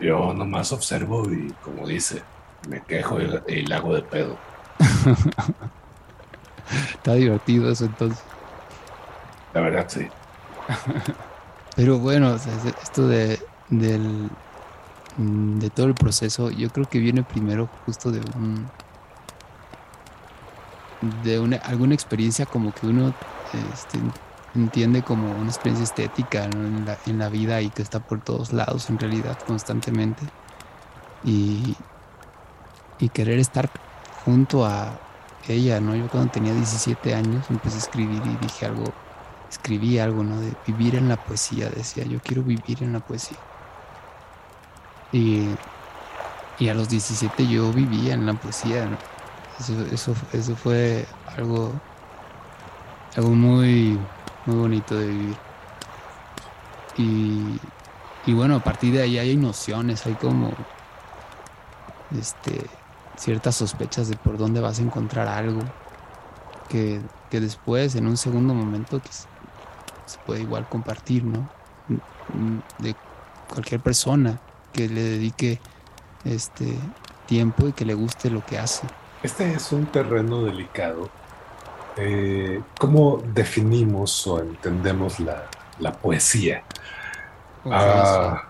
Yo nomás observo y, como dice, me quejo y, le hago de pedo. Está divertido eso entonces. La verdad, sí. Pero bueno, esto de, del, de todo el proceso, yo creo que viene primero justo de un de una, alguna experiencia como que uno este, entiende como una experiencia estética en, la, en, la, vida y que está por todos lados en realidad constantemente. Y, y querer estar junto a ella, ¿no? Yo cuando tenía 17 años empecé a escribir y dije algo, escribí algo, ¿no? De vivir en la poesía, decía, yo quiero vivir en la poesía. Y, y a los 17 yo vivía en la poesía, ¿no? Eso, eso, eso fue algo, algo muy muy bonito de vivir. Y, y bueno, a partir de ahí hay nociones, hay como este, ciertas sospechas de por dónde vas a encontrar algo que, que después, en un segundo momento, que se puede igual compartir, ¿no? De cualquier persona que le dedique este tiempo y que le guste lo que hace. Este es un terreno delicado. Eh, ¿Cómo definimos o entendemos la, la poesía? Ah,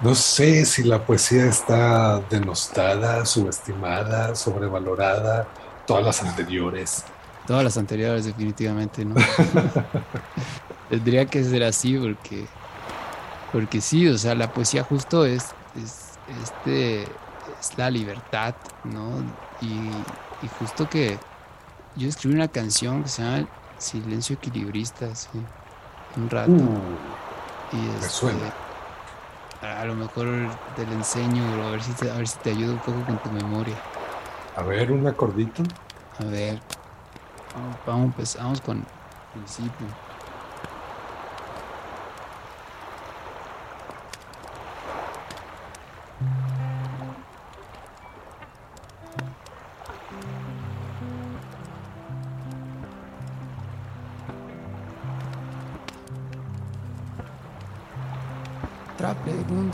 no sé si la poesía está denostada, subestimada, sobrevalorada, todas las anteriores. Todas las anteriores, definitivamente, ¿no? Tendría que ser así porque, porque sí, o sea, la poesía justo es, es, este, es la libertad, ¿no? Y, justo que yo escribí una canción que se llama Silencio Equilibrista, sí, un rato. Uh. Y Me este, suena. A lo mejor te lo enseño, a ver si te, a ver si te ayuda un poco con tu memoria. A ver, un acordito. A ver. Vamos, empezamos con el principio.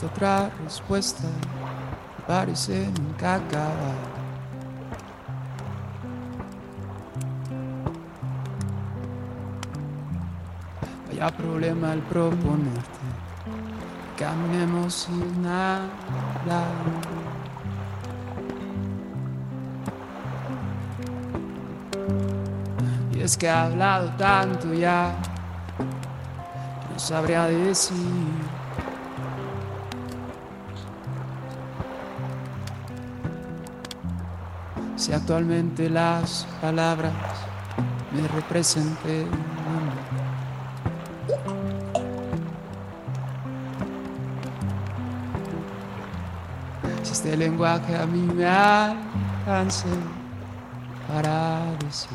Pregunta, otra respuesta, parece nunca acabar. Vaya problema al proponerte, caminemos sin nada. Y es que ha hablado tanto ya, no sabría decir. Si actualmente las palabras me representen. Si este lenguaje a mí me alcance para decir.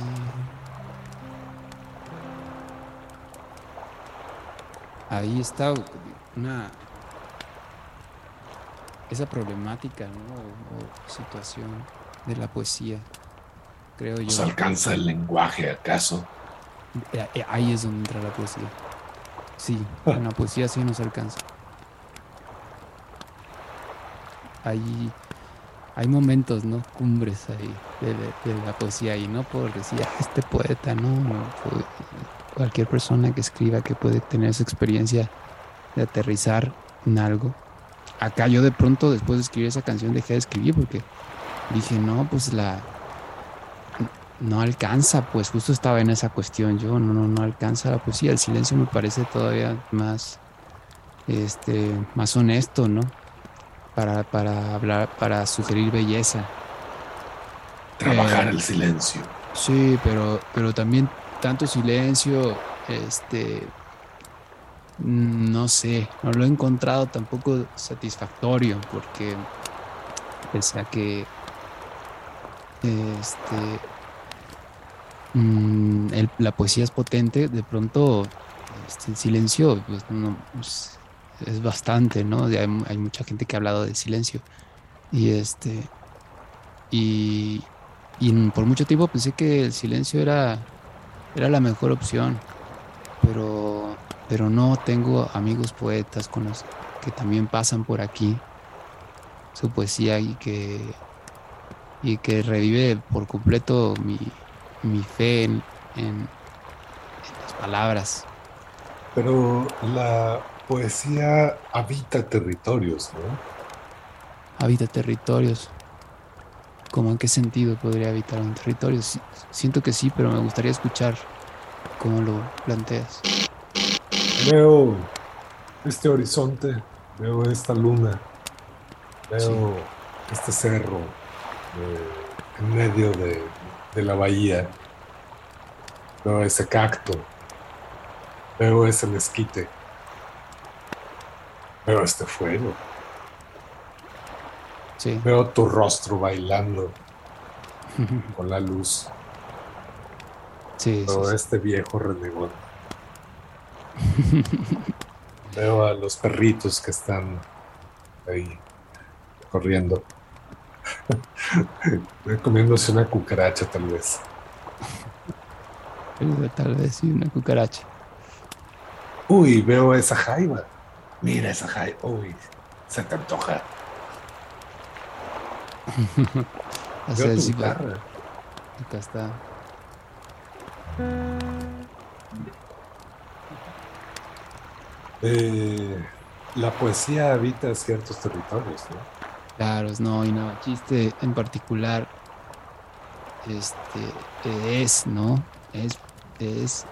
Ahí está una esa problemática ¿no? o situación de la poesía, creo yo. ¿Nos alcanza el lenguaje acaso? Eh, eh, ahí es donde entra la poesía. Sí, en la poesía sí nos alcanza. Hay, hay momentos, ¿no? Cumbres ahí de, la poesía y no por decir, ah, este poeta, no, no cualquier persona que escriba que puede tener esa experiencia de aterrizar en algo. Acá yo de pronto, después de escribir esa canción, dejé de escribir porque dije, no, pues la no alcanza, pues justo estaba en esa cuestión yo, no, no, no alcanza la poesía, el silencio me parece todavía más, este, más honesto, ¿no? Para, para hablar, para sugerir belleza. Trabajar eh, el silencio. Sí, pero, pero también tanto silencio, este, no sé, no lo he encontrado tampoco satisfactorio, porque pese a que este, mm, la poesía es potente, de pronto este, el silencio pues, pues, es bastante, ¿no? Hay, mucha gente que ha hablado de silencio. Y este. Y, por mucho tiempo pensé que el silencio era, era la mejor opción. Pero, pero no tengo amigos poetas con los que también pasan por aquí su poesía y que y que revive por completo mi, fe en, las palabras. Pero la poesía habita territorios, ¿no? Habita territorios. ¿Cómo en qué sentido podría habitar un territorio? siento que sí, pero me gustaría escuchar cómo lo planteas. Veo este horizonte, veo esta luna, veo este cerro, en medio de, la bahía. Veo ese cacto. Veo ese mezquite. Veo este fuego. Veo tu rostro bailando con la luz. Sí, Veo este viejo renegón. Veo a los perritos que están ahí corriendo. Comiéndose una cucaracha tal vez. Tal vez sí, una cucaracha. Uy, veo esa jaiba. Mira esa jaiba. Uy, se te antoja. Tu Acá está. Eh, la poesía habita ciertos territorios, ¿no? Claro, no, y no, chiste en particular este, es, ¿no? Es, es,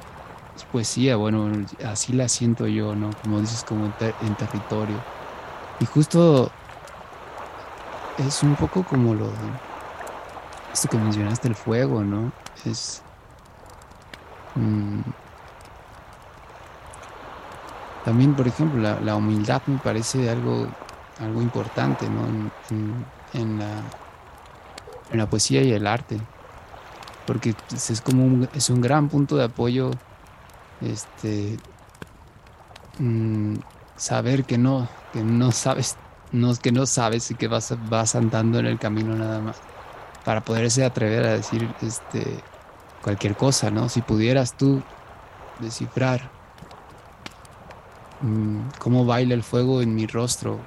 poesía, bueno, así la siento yo, ¿no? Como dices, como en, territorio. Y justo es un poco como lo esto que mencionaste, el fuego, ¿no? Es... Mm, también, por ejemplo, la, humildad me parece algo, algo importante, ¿no? En, la, en la poesía y el arte porque es como un, es un gran punto de apoyo este mm, saber que no que no sabes no que no sabes y que vas vas andando en el camino nada más para poderse atrever a decir este cualquier cosa no si pudieras tú descifrar mm, cómo baila el fuego en mi rostro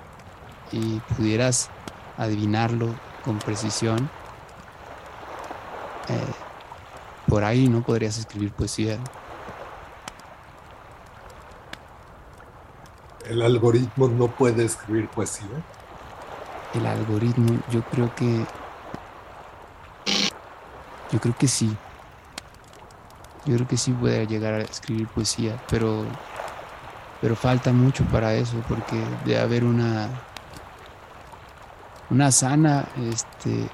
y pudieras adivinarlo con precisión eh, por ahí no podrías escribir poesía. ¿El algoritmo no puede escribir poesía? El algoritmo, yo creo que. Yo creo que sí. Yo creo que sí puede llegar a escribir poesía, pero. Pero falta mucho para eso, porque debe haber una. Una sana este,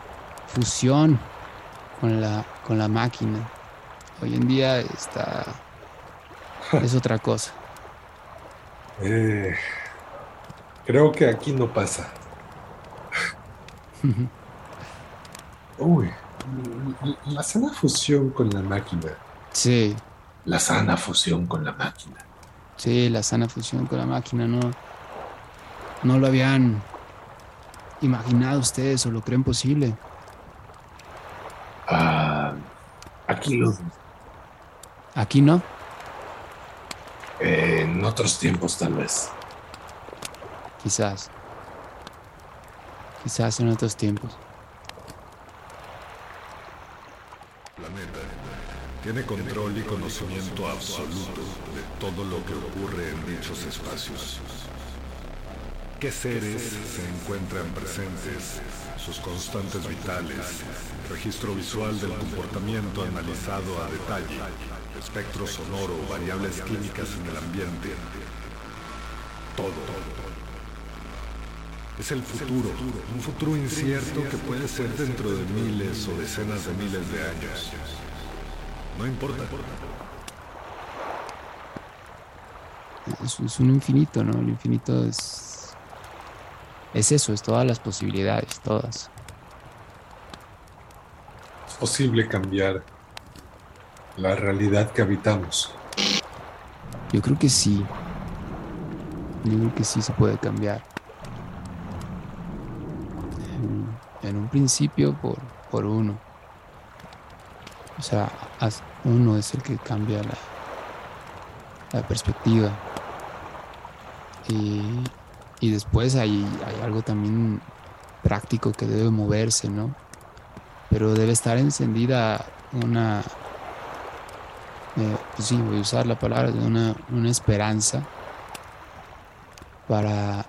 fusión con la, con la máquina. Hoy en día está es otra cosa. Eh, creo que aquí no pasa. Uy, la sana fusión con la máquina. Sí. La sana fusión con la máquina. Sí, la sana fusión con la máquina, no, no lo habían imaginado ustedes o lo creen posible. Ah, aquí lo. ¿Aquí no? en otros tiempos, tal vez. Quizás. Quizás en otros tiempos. Planeta tiene control y conocimiento absoluto de todo lo que ocurre en dichos espacios. ¿Qué seres se encuentran presentes? Sus constantes vitales, registro visual del comportamiento analizado a detalle, espectro sonoro, variables químicas en el ambiente. Todo. Es el futuro, un futuro incierto que puede ser dentro de miles o decenas de miles de años. No importa. Es, es un infinito, ¿no? El infinito es es eso, es todas las posibilidades, todas. Es posible cambiar la realidad que habitamos. Yo creo que sí. Yo creo que sí se puede cambiar. En, un principio por, por uno. O sea, uno es el que cambia la, la perspectiva. Y, y después hay, hay algo también práctico que debe moverse, ¿no? Pero debe estar encendida una, eh, pues sí, voy a usar la palabra, una, una esperanza para,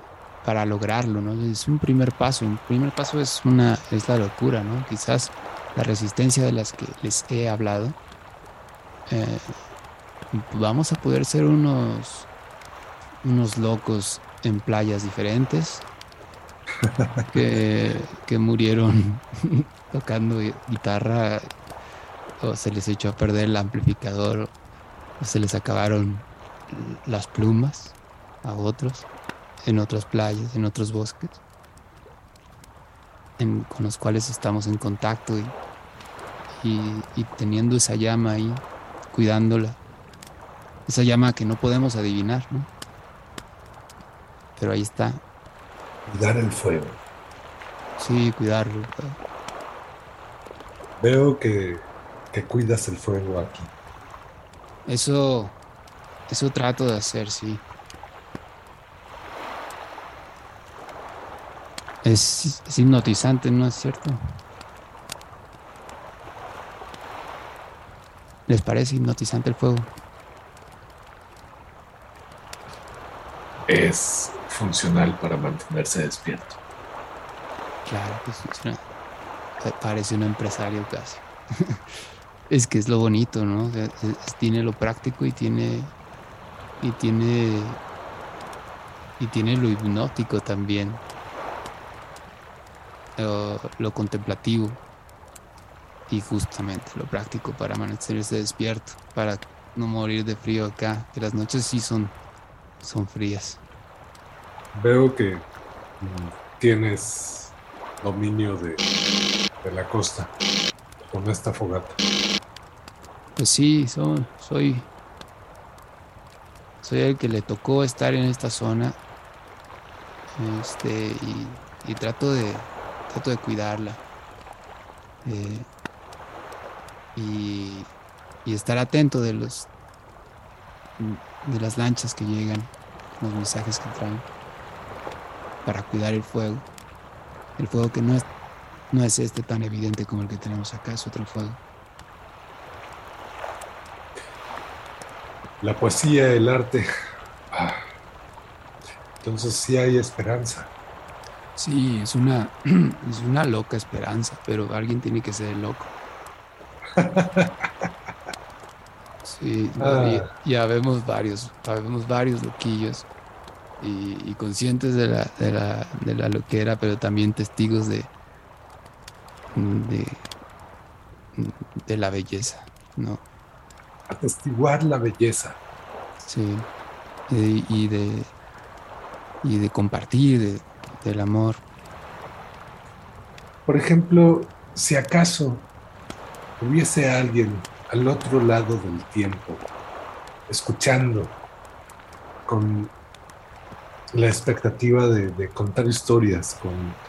para lograrlo, ¿no? Es un primer paso, un primer paso es, una, es la locura, ¿no? Quizás la resistencia de las que les he hablado. Eh, vamos a poder ser unos, unos locos en playas diferentes que, que murieron tocando guitarra o se les echó a perder el amplificador o se les acabaron las plumas a otros en otras playas, en otros bosques con los cuales estamos en contacto y, y teniendo esa llama ahí, cuidándola, esa llama que no podemos adivinar, ¿no? Pero ahí está. Cuidar el fuego. Sí, cuidarlo. Veo que, que cuidas el fuego aquí. Eso, eso trato de hacer, sí. Es, es hipnotizante, ¿no es cierto? ¿Les parece hipnotizante el fuego? Es funcional para mantenerse despierto. Claro que funciona. Parece un empresario casi. es que es lo bonito, ¿no? Es- tiene lo práctico y tiene. Y tiene. Y tiene lo hipnótico también. Lo, contemplativo. Y justamente lo práctico para mantenerse despierto. Para no morir de frío acá. Las noches sí son. Son frías. Veo que mm, tienes dominio de, de la costa con esta fogata. Pues sí, soy, soy, el que le tocó estar en esta zona. Este, y, y trato de, trato de cuidarla. Eh, y, y estar atento de los, de las lanchas que llegan, los mensajes que traen, para cuidar el fuego. El fuego que no es, no es este tan evidente como el que tenemos acá, es otro fuego. La poesía, el arte. Ah. Entonces sí hay esperanza. Sí, es una, es una loca esperanza, pero alguien tiene que ser loco. Sí, Ah. ya vemos varios, ya vemos varios loquillos y, y conscientes de la, de, la, de la loquera, pero también testigos de, de, de la belleza, ¿no? Atestiguar la belleza. Sí, y, y de, y de compartir, de- del amor. Por ejemplo, si acaso hubiese alguien al otro lado del tiempo, escuchando, con la expectativa de, de contar historias, con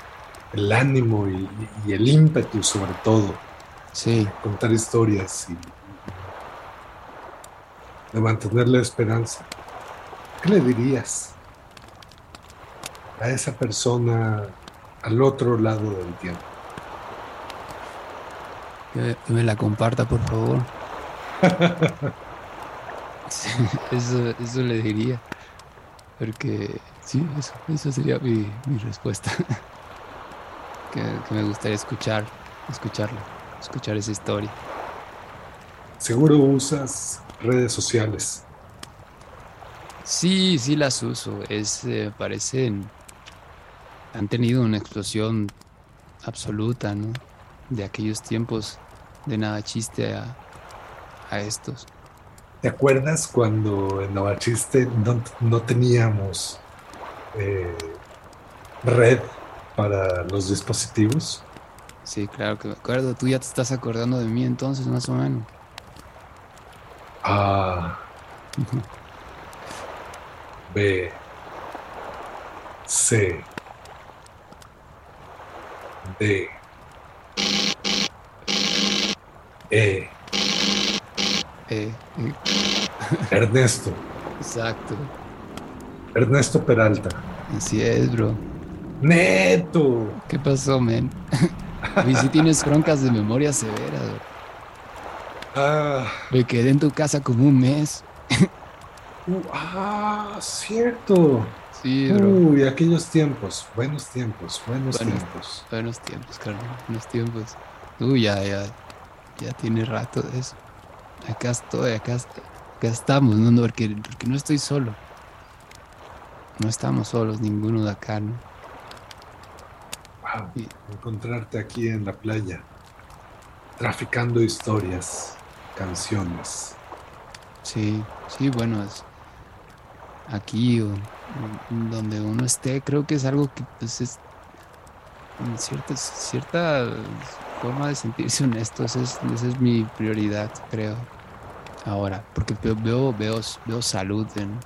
el ánimo y, y el ímpetu sobre todo, Sí, contar historias y, y de mantener la esperanza, ¿qué le dirías a esa persona al otro lado del tiempo? Que me la comparta, por favor. Sí, eso, eso le diría. Porque sí, eso, eso sería mi, mi respuesta. que, que me gustaría escuchar, escucharla, escuchar esa historia. Seguro usas redes sociales. Sí, sí las uso. Es, eh, parecen. Han tenido una explosión absoluta, ¿no? De aquellos tiempos de nada chiste a, a estos. ¿Te acuerdas cuando en Novachiste no, no teníamos eh, red para los dispositivos? Sí, claro que me acuerdo. Tú ya te estás acordando de mí entonces, más o menos. A, B, C, D, E, Eh, Ernesto, exacto. Ernesto Peralta. Así es, bro. Neto. ¿Qué pasó, men? Y si tienes broncas de memoria severa, bro. Ah, Me quedé en tu casa como un mes. uh, ah, cierto. Sí, bro. Uy, aquellos tiempos, buenos tiempos, buenos Bueno. tiempos. Buenos tiempos, carnal. Buenos tiempos. Uy, ya, ya. Ya tiene rato de eso. Acá estoy, acá, acá estamos, ¿no? no porque, porque no estoy solo. No estamos solos, ninguno de acá, ¿no? Wow, encontrarte aquí en la playa, traficando historias, canciones. Sí, sí, bueno, es aquí o donde uno esté, creo que es algo que pues es cierta, cierta forma de sentirse honesto, esa es, esa es mi prioridad, creo, ahora, porque veo, veo, veo, veo salud en,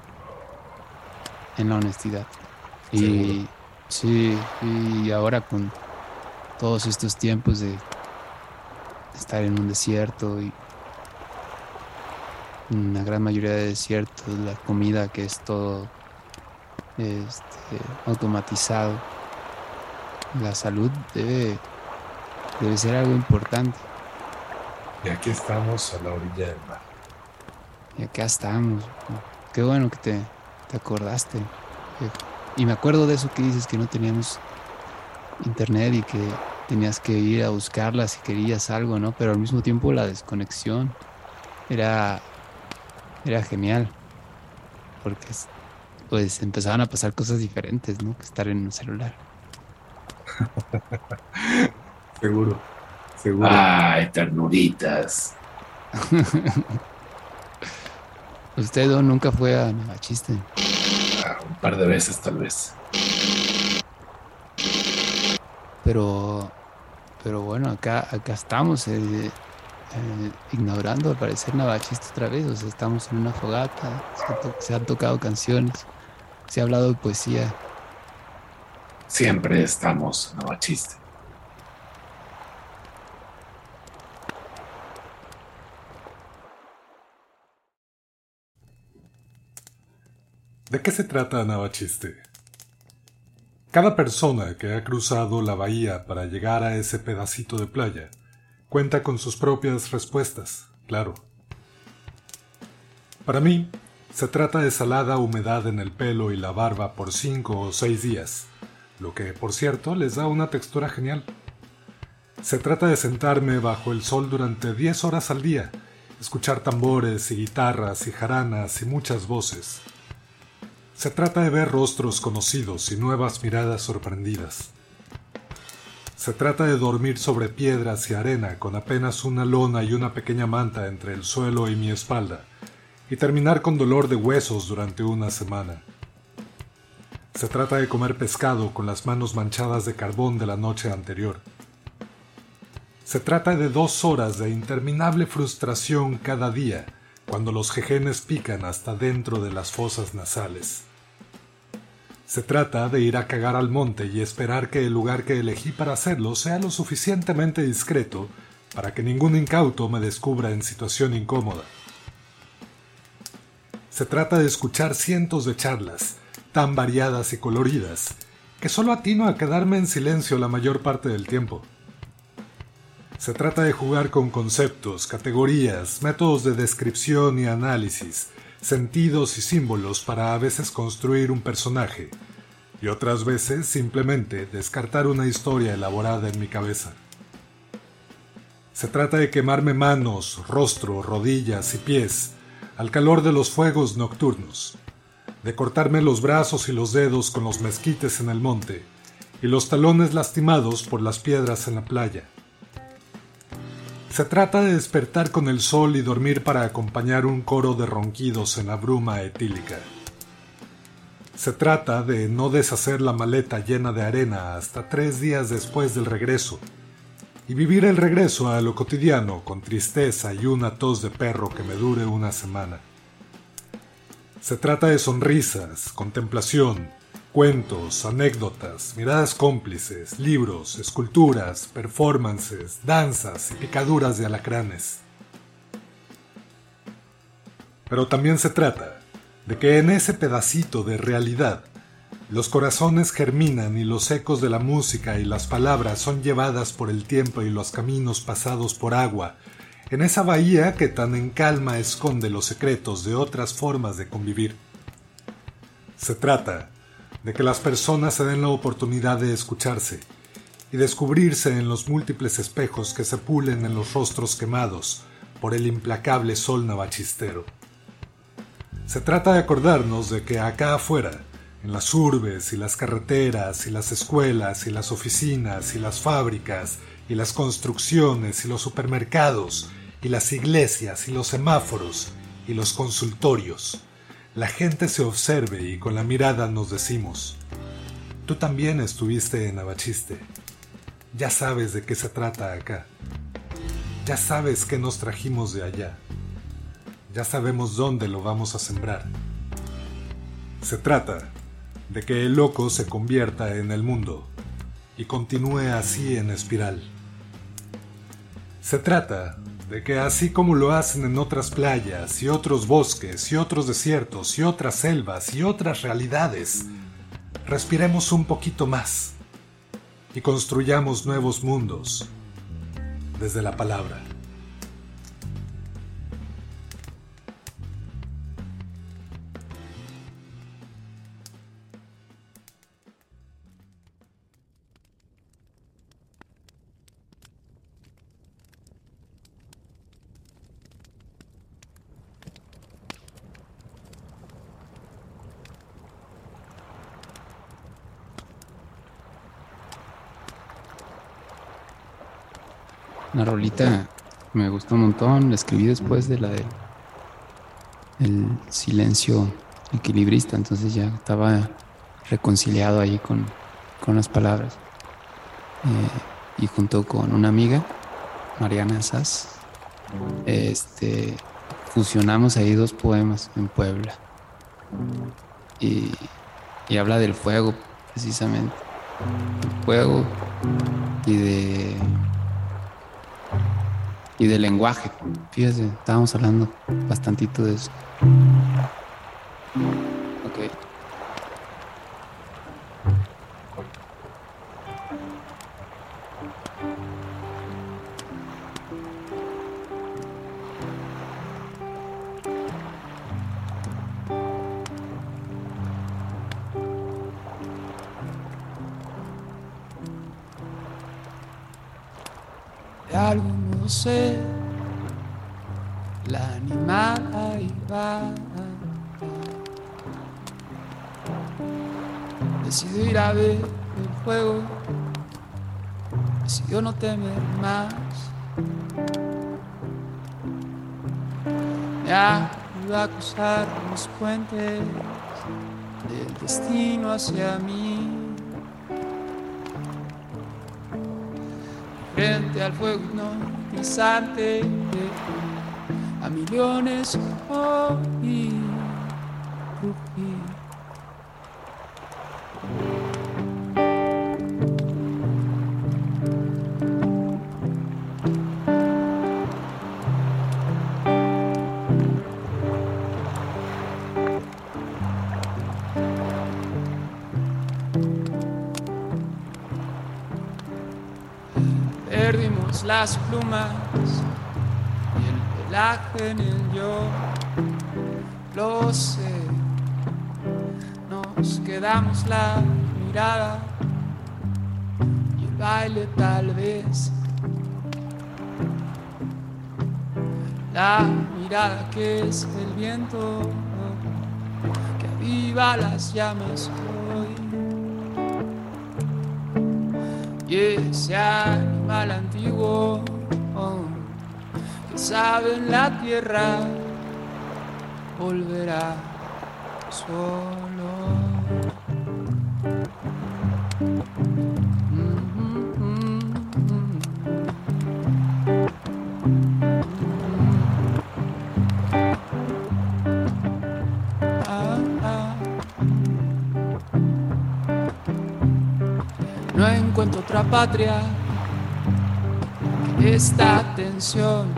en la honestidad. Y sí, y ahora con todos estos tiempos de estar en un desierto y una gran mayoría de desiertos, la comida que es todo este, automatizado, la salud debe, debe ser algo importante. Y aquí estamos a la orilla del mar. Y acá estamos. Qué bueno que te, te acordaste. Y me acuerdo de eso que dices que no teníamos internet y que tenías que ir a buscarla si querías algo, ¿no? Pero al mismo tiempo la desconexión era, era genial. Porque pues empezaban a pasar cosas diferentes, ¿no? Que estar en un celular. seguro, seguro. Ay, ternuritas. ¿Usted nunca fue a Navachiste? Ah, un par de veces tal vez. Pero, pero bueno, acá, acá estamos eh, eh, ignorando al parecer Navachiste otra vez. O sea, estamos en una fogata, se, han tocado canciones, se ha hablado de poesía. Siempre estamos Navachiste. ¿De qué se trata Navachiste? Cada persona que ha cruzado la bahía para llegar a ese pedacito de playa cuenta con sus propias respuestas, claro. Para mí, se trata de salada humedad en el pelo y la barba por cinco o seis días, lo que, por cierto, les da una textura genial. Se trata de sentarme bajo el sol durante diez horas al día, escuchar tambores y guitarras y jaranas y muchas voces, se trata de ver rostros conocidos y nuevas miradas sorprendidas. Se trata de dormir sobre piedras y arena con apenas una lona y una pequeña manta entre el suelo y mi espalda, y terminar con dolor de huesos durante una semana. Se trata de comer pescado con las manos manchadas de carbón de la noche anterior. Se trata de dos horas de interminable frustración cada día, cuando los jejenes pican hasta dentro de las fosas nasales. Se trata de ir a cagar al monte y esperar que el lugar que elegí para hacerlo sea lo suficientemente discreto para que ningún incauto me descubra en situación incómoda. Se trata de escuchar cientos de charlas, tan variadas y coloridas, que solo atino a quedarme en silencio la mayor parte del tiempo. Se trata de jugar con conceptos, categorías, métodos de descripción y análisis, sentidos y símbolos para a veces construir un personaje y otras veces simplemente descartar una historia elaborada en mi cabeza. Se trata de quemarme manos, rostro, rodillas y pies al calor de los fuegos nocturnos, de cortarme los brazos y los dedos con los mezquites en el monte y los talones lastimados por las piedras en la playa se trata de despertar con el sol y dormir para acompañar un coro de ronquidos en la bruma etílica. Se trata de no deshacer la maleta llena de arena hasta tres días después del regreso, y vivir el regreso a lo cotidiano con tristeza y una tos de perro que me dure una semana. Se trata de sonrisas, contemplación, Cuentos, anécdotas, miradas cómplices, libros, esculturas, performances, danzas y picaduras de alacranes. Pero también se trata de que en ese pedacito de realidad los corazones germinan y los ecos de la música y las palabras son llevadas por el tiempo y los caminos pasados por agua, en esa bahía que tan en calma esconde los secretos de otras formas de convivir. Se trata de que las personas se den la oportunidad de escucharse y descubrirse en los múltiples espejos que se pulen en los rostros quemados por el implacable sol navachistero. Se trata de acordarnos de que acá afuera, en las urbes y las carreteras y las escuelas y las oficinas y las fábricas y las construcciones y los supermercados y las iglesias y los semáforos y los consultorios, la gente se observe y con la mirada nos decimos, tú también estuviste en Abachiste, ya sabes de qué se trata acá, ya sabes qué nos trajimos de allá, ya sabemos dónde lo vamos a sembrar. Se trata de que el loco se convierta en el mundo y continúe así en espiral. Se trata de que así como lo hacen en otras playas y otros bosques y otros desiertos y otras selvas y otras realidades, respiremos un poquito más y construyamos nuevos mundos desde la palabra. La rolita me gustó un montón. La escribí después de la del el silencio equilibrista, entonces ya estaba reconciliado ahí con, con las palabras. Eh, y junto con una amiga, Mariana Sass, este, fusionamos ahí dos poemas en Puebla. Y, y habla del fuego, precisamente. El fuego y de y de lenguaje. Fíjese, estábamos hablando bastantito de eso. Hacia mí. frente al fuego hipnotizante a millones la mirada y el baile tal vez. La mirada que es el viento que aviva las llamas hoy. Y ese animal antiguo que sabe en la tierra volverá solo. Patria esta tensión.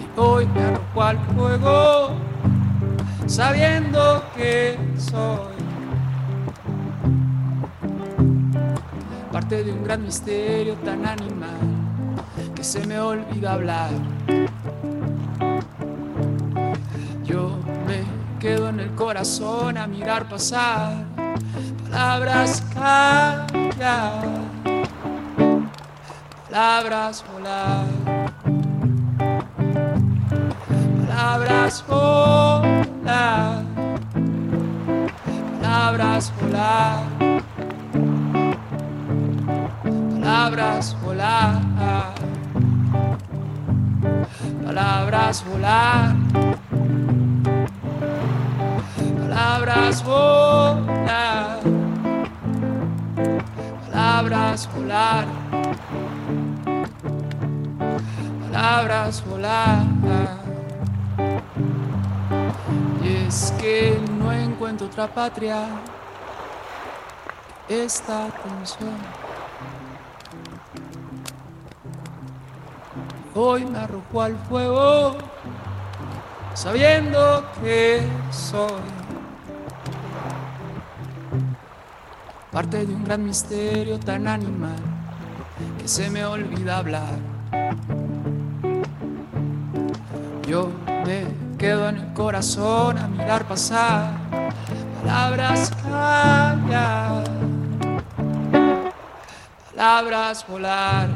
Y hoy me arrojo al fuego sabiendo que soy parte de un gran misterio tan animal que se me olvida hablar. Yo me quedo en el corazón a mirar pasar palabras palabras volar, palabras volar, palabras volar, palabras volar, palabras volar palabras volar, palabras volar, palabras volar. Y es que no encuentro otra patria esta tensión. Hoy me arrojó al fuego sabiendo que soy parte de un gran misterio tan animal que se me olvida hablar. Yo me quedo en el corazón a mirar pasar palabras callar, palabras volar,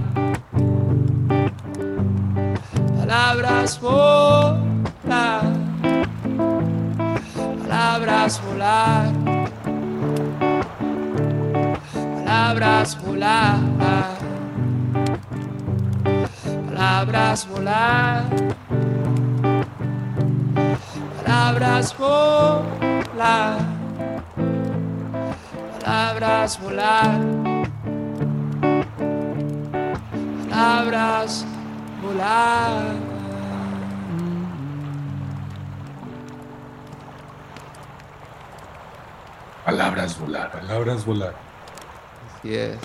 palabras volar, palabras volar, palabras volar, palabras volar. Palabras volar, palabras volar, palabras volar. Palabras volar. Palabras volar. Así es.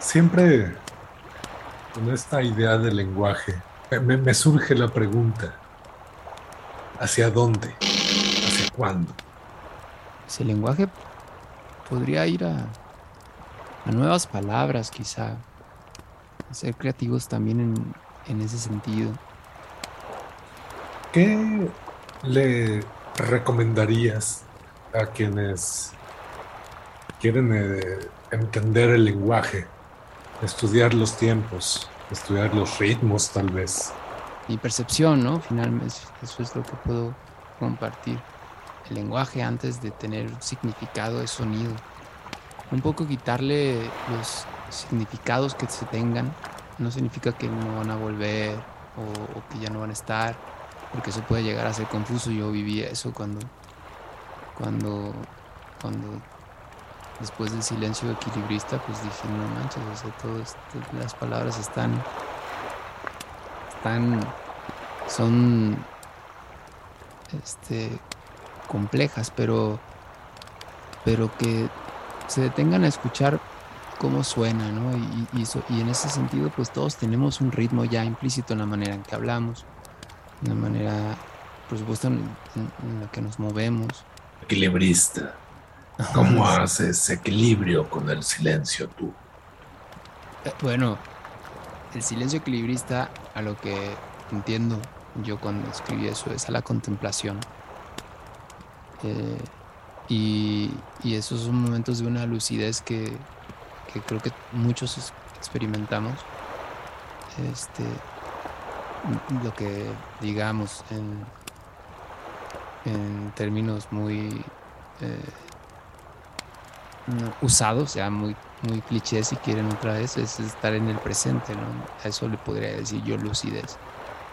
Siempre con esta idea del lenguaje, me, me surge la pregunta, ¿hacia dónde? ¿Hacia cuándo? Ese lenguaje podría ir a, a nuevas palabras, quizá. Ser creativos también en, en ese sentido. ¿Qué le recomendarías a quienes quieren eh, entender el lenguaje, estudiar los tiempos, estudiar los ritmos tal vez? Mi percepción, ¿no? Finalmente, eso es lo que puedo compartir. El lenguaje antes de tener significado es sonido. Un poco quitarle los significados que se tengan no significa que no van a volver o, que ya no van a estar, porque eso puede llegar a ser confuso. Yo viví eso cuando, cuando, cuando después del silencio equilibrista, pues dije, no manches, o sea, todo esto, las palabras están, están, son, este, complejas, pero, pero que se detengan a escuchar cómo suena, ¿no? Y, y, y en ese sentido, pues todos tenemos un ritmo ya implícito en la manera en que hablamos, en la manera, por supuesto, en la que nos movemos. Equilibrista. ¿Cómo haces equilibrio con el silencio tú? Eh, Bueno, el silencio equilibrista, a lo que entiendo yo cuando escribí eso, es a la contemplación. Eh, y, esos son momentos de una lucidez que, creo que muchos experimentamos. Este, lo que digamos en, en términos muy eh, usados, ya muy muy cliché si quieren otra vez, es estar en el presente, ¿no? A eso le podría decir yo lucidez.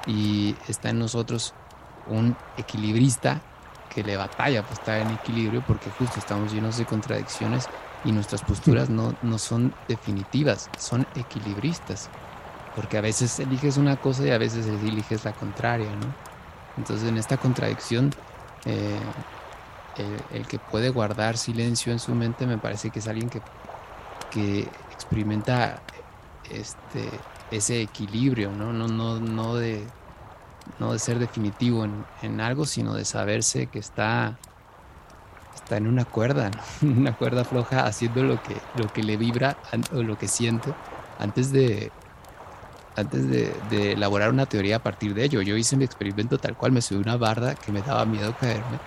Y está en nosotros un equilibrista que le batalla pues estar en equilibrio porque justo estamos llenos de contradicciones y nuestras posturas no, no son definitivas, son equilibristas. Porque a veces eliges una cosa y a veces eliges la contraria, ¿no? Entonces en esta contradicción, eh, el, que puede guardar silencio en su mente me parece que es alguien que que experimenta este ese equilibrio, ¿no? No, no, no de no de ser definitivo en, en algo, sino de saberse que está está en una cuerda, una cuerda floja haciendo lo que lo que le vibra o lo que siente antes de antes de, de elaborar una teoría a partir de ello. Yo hice mi experimento tal cual, me subí una barda que me daba miedo caerme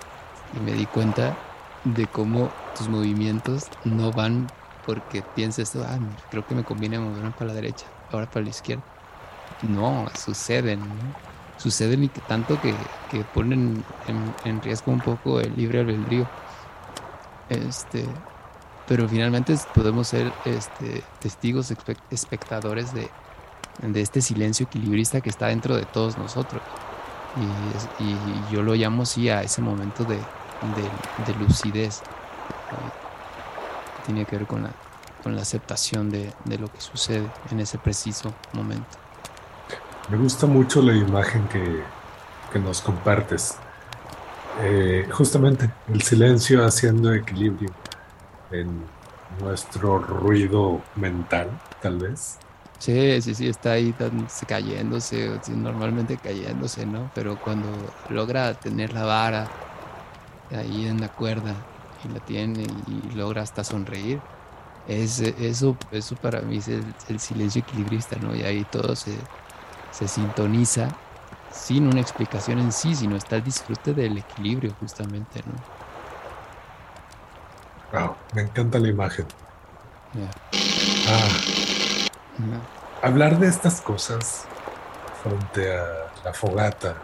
y me di cuenta de cómo tus movimientos no van porque piensas, ah, creo que me conviene moverme para la derecha, ahora para la izquierda. No, suceden. Suceden y que tanto que, que ponen en, riesgo un poco el libre albedrío. Este, pero finalmente podemos ser este, testigos, espe- espectadores de, de este silencio equilibrista que está dentro de todos nosotros. Y, y yo lo llamo así a ese momento de, de- de lucidez. que tiene que ver con la, con la aceptación de, de lo que sucede en ese preciso momento. Me gusta mucho la imagen que, que nos compartes. Eh, justamente el silencio haciendo equilibrio en nuestro ruido mental, tal vez. Sí, sí, sí, está ahí cayéndose, normalmente cayéndose, ¿no? Pero cuando logra tener la vara ahí en la cuerda y la tiene y logra hasta sonreír, es, eso, eso para mí es el, silencio equilibrista, ¿no? Y ahí todo se, se sintoniza sin una explicación en sí, sino está el disfrute del equilibrio justamente, ¿no? Wow, me encanta la imagen. Ah, hablar de estas cosas frente a la fogata,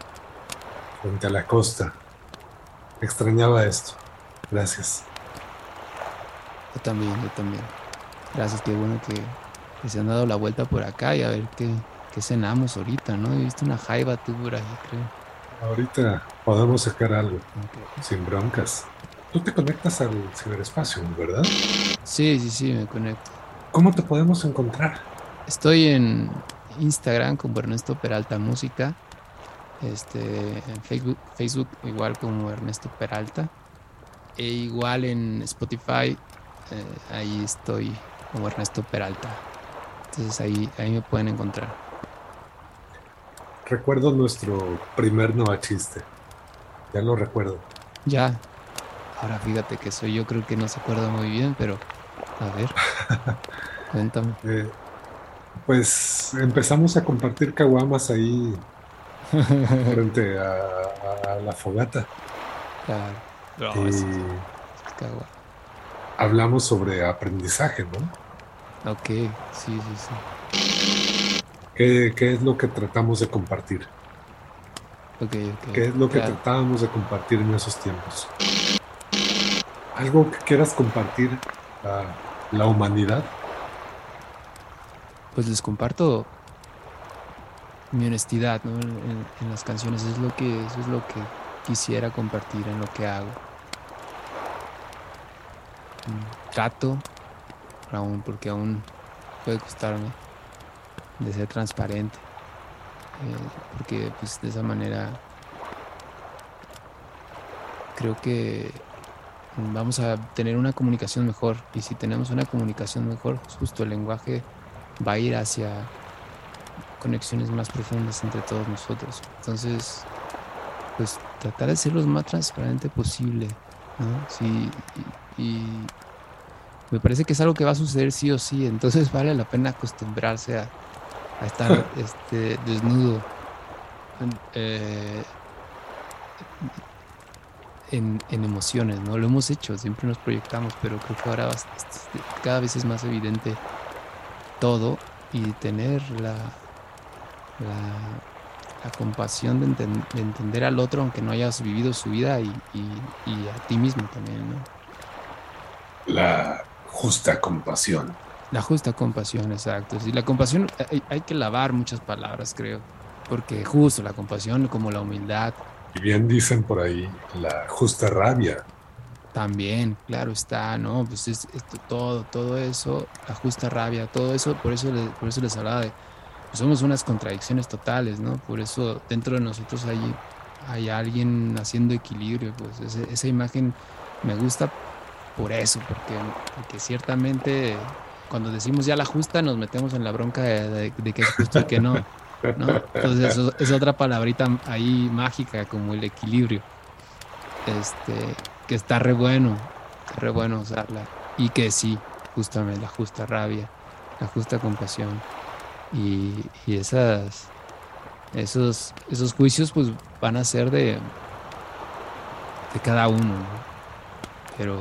frente a la costa. Extrañaba esto. Gracias. Yo también, yo también. Gracias, qué bueno que, se han dado la vuelta por acá y a ver qué, qué cenamos ahorita, ¿no? He visto una jaiba tú por ahí, creo. Ahorita podemos sacar algo, sin broncas. Tú te conectas al ciberespacio, ¿verdad? Sí, sí, sí, me conecto. ¿Cómo te podemos encontrar? Estoy en Instagram como Ernesto Peralta Música. Este, en Facebook, Facebook igual como Ernesto Peralta. E igual en Spotify, eh, ahí estoy como Ernesto Peralta. Entonces ahí, ahí me pueden encontrar. Recuerdo nuestro primer Nova Chiste. Ya lo recuerdo. Ya. Ahora fíjate que soy yo, creo que no se acuerda muy bien, pero a ver. cuéntame. Eh, pues empezamos a compartir caguamas ahí frente a, la fogata. Claro. y hablamos sobre aprendizaje, ¿no? Ok, sí, sí, sí. ¿Qué, es lo que tratamos de compartir? ¿Qué es lo que tratábamos de compartir en esos tiempos? ¿Algo que quieras compartir a la humanidad? Pues les comparto mi honestidad en, las canciones. Es lo que, es lo que quisiera compartir en lo que hago. Trato, aún, porque aún puede costarme de ser transparente, eh, porque pues de esa manera creo que vamos a tener una comunicación mejor y si tenemos una comunicación mejor, justo el lenguaje va a ir hacia conexiones más profundas entre todos nosotros. Entonces, pues tratar de ser lo más transparente posible, Sí, y me parece que es algo que va a suceder sí o sí, entonces vale la pena acostumbrarse a, a estar este, desnudo eh, en, emociones, ¿no? Lo hemos hecho, siempre nos proyectamos, pero creo que ahora cada vez es más evidente todo y tener la, la, compasión de, entender al otro aunque no hayas vivido su vida y, y a ti mismo también, ¿no? La justa compasión. La justa compasión, exacto. Sí, la compasión hay, que lavar muchas palabras, creo. Porque justo la compasión, como la humildad. Y bien dicen por ahí, la justa rabia. También, claro está, ¿no? Pues es, todo, todo eso, la justa rabia, todo eso, por eso, por eso les hablaba de, pues somos unas contradicciones totales, ¿no? Por eso dentro de nosotros hay, hay alguien haciendo equilibrio, pues esa imagen me gusta por eso, porque, porque ciertamente cuando decimos ya la justa nos metemos en la bronca de, que es justo y que no. Entonces eso es otra palabrita ahí mágica como el equilibrio. Este, que está re bueno, re bueno usarla. Y que sí, justamente la justa rabia, la justa compasión. Y, esas, esos, esos juicios pues van a ser de, de cada uno. Pero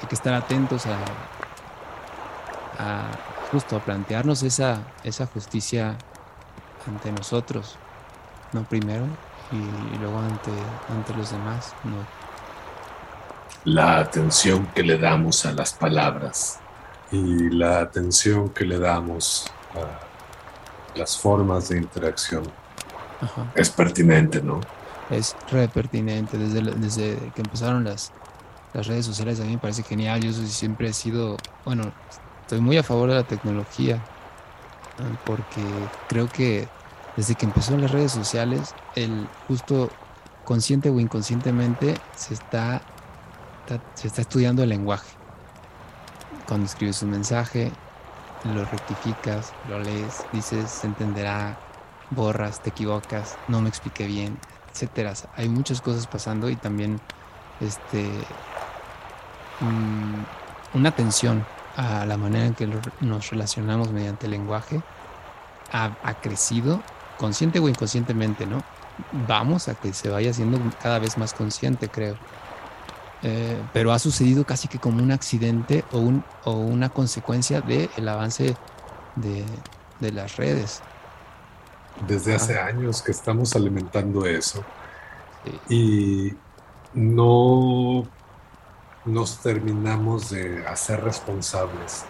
hay que estar atentos a, a justo a plantearnos esa, esa justicia ante nosotros, no primero y, luego ante, ante los demás. No. La atención que le damos a las palabras. Y la atención que le damos a las formas de interacción. Es pertinente, ¿no? Es re pertinente. Desde, desde que empezaron las, las redes sociales a mí me parece genial. Yo siempre he sido, bueno, estoy muy a favor de la tecnología, porque creo que desde que empezó las redes sociales, el justo consciente o inconscientemente se está, se está estudiando el lenguaje. Cuando escribes un mensaje, lo rectificas, lo lees, dices, se entenderá, borras, te equivocas, no me expliqué bien, etcétera. Hay muchas cosas pasando y también este mm, una atención a la manera en que nos relacionamos mediante el lenguaje ha, crecido consciente o inconscientemente, ¿no? Vamos a que se vaya haciendo cada vez más consciente, creo. Eh, pero ha sucedido casi que como un accidente o, un, o una consecuencia del avance de, de las redes. Desde hace años que estamos alimentando eso. Y no nos terminamos de hacer responsables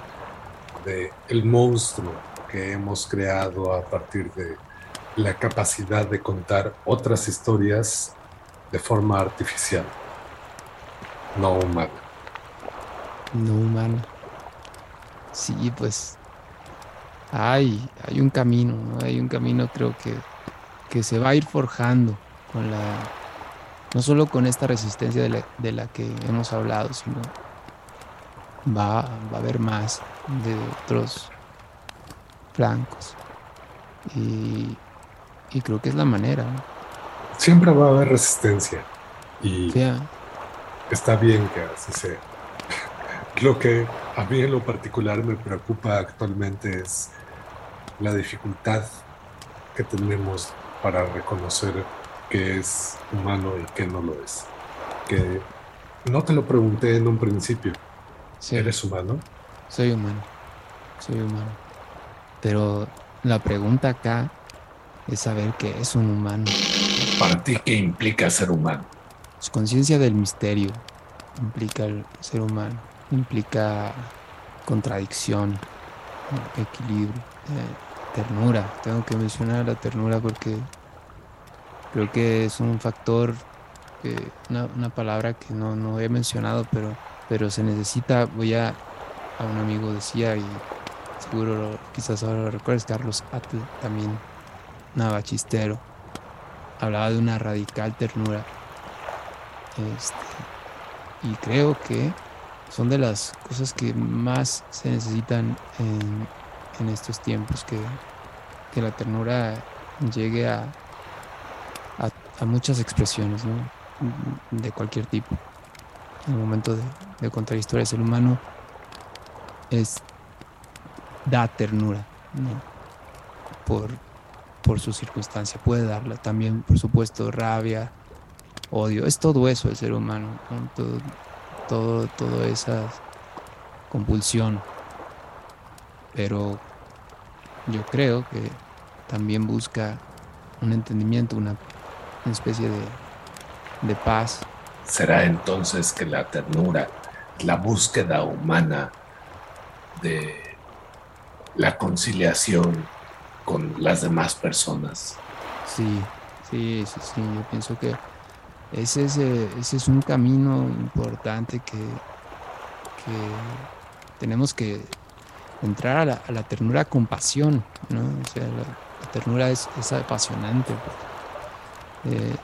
de el monstruo que hemos creado a partir de la capacidad de contar otras historias de forma artificial, no humana. No humana. Sí, pues hay, hay un camino, hay un camino creo que, que se va a ir forjando con la, no solo con esta resistencia de la, que hemos hablado, sino va, va, a haber más de otros flancos. Y, creo que es la manera. Siempre va a haber resistencia. Y está bien que así sea. Lo que a mí en lo particular me preocupa actualmente es la dificultad que tenemos para reconocer que es humano y que no lo es. Que no te lo pregunté en un principio. ¿Eres humano? Soy humano. Soy humano. Pero la pregunta acá es saber qué es un humano. Para ti, ¿qué implica ser humano? Es conciencia del misterio. Implica el ser humano. Implica contradicción, equilibrio, eh, ternura. Tengo que mencionar la ternura porque Creo que es un factor, una, palabra que no, he mencionado, pero, pero se necesita, voy a, a un amigo decía, y seguro quizás ahora lo recuerdes, Carlos Atle, también navachistero, hablaba de una radical ternura. Este, y creo que son de las cosas que más se necesitan en, estos tiempos, que, que la ternura llegue a, a muchas expresiones. De cualquier tipo. En el momento de, contar historias, el humano es da ternura. Por, por su circunstancia, puede darla. También, por supuesto, rabia, odio, es todo eso el ser humano, todo, todo, todo esa compulsión. Pero yo creo que también busca un entendimiento, una una especie de, paz. ¿Será entonces que la ternura, la búsqueda humana de la conciliación con las demás personas? Sí, sí, sí, sí. Yo pienso que ese es, ese es un camino importante que, tenemos que entrar a la, ternura con pasión, ¿no? O sea, la, ternura es, es apasionante. Eh,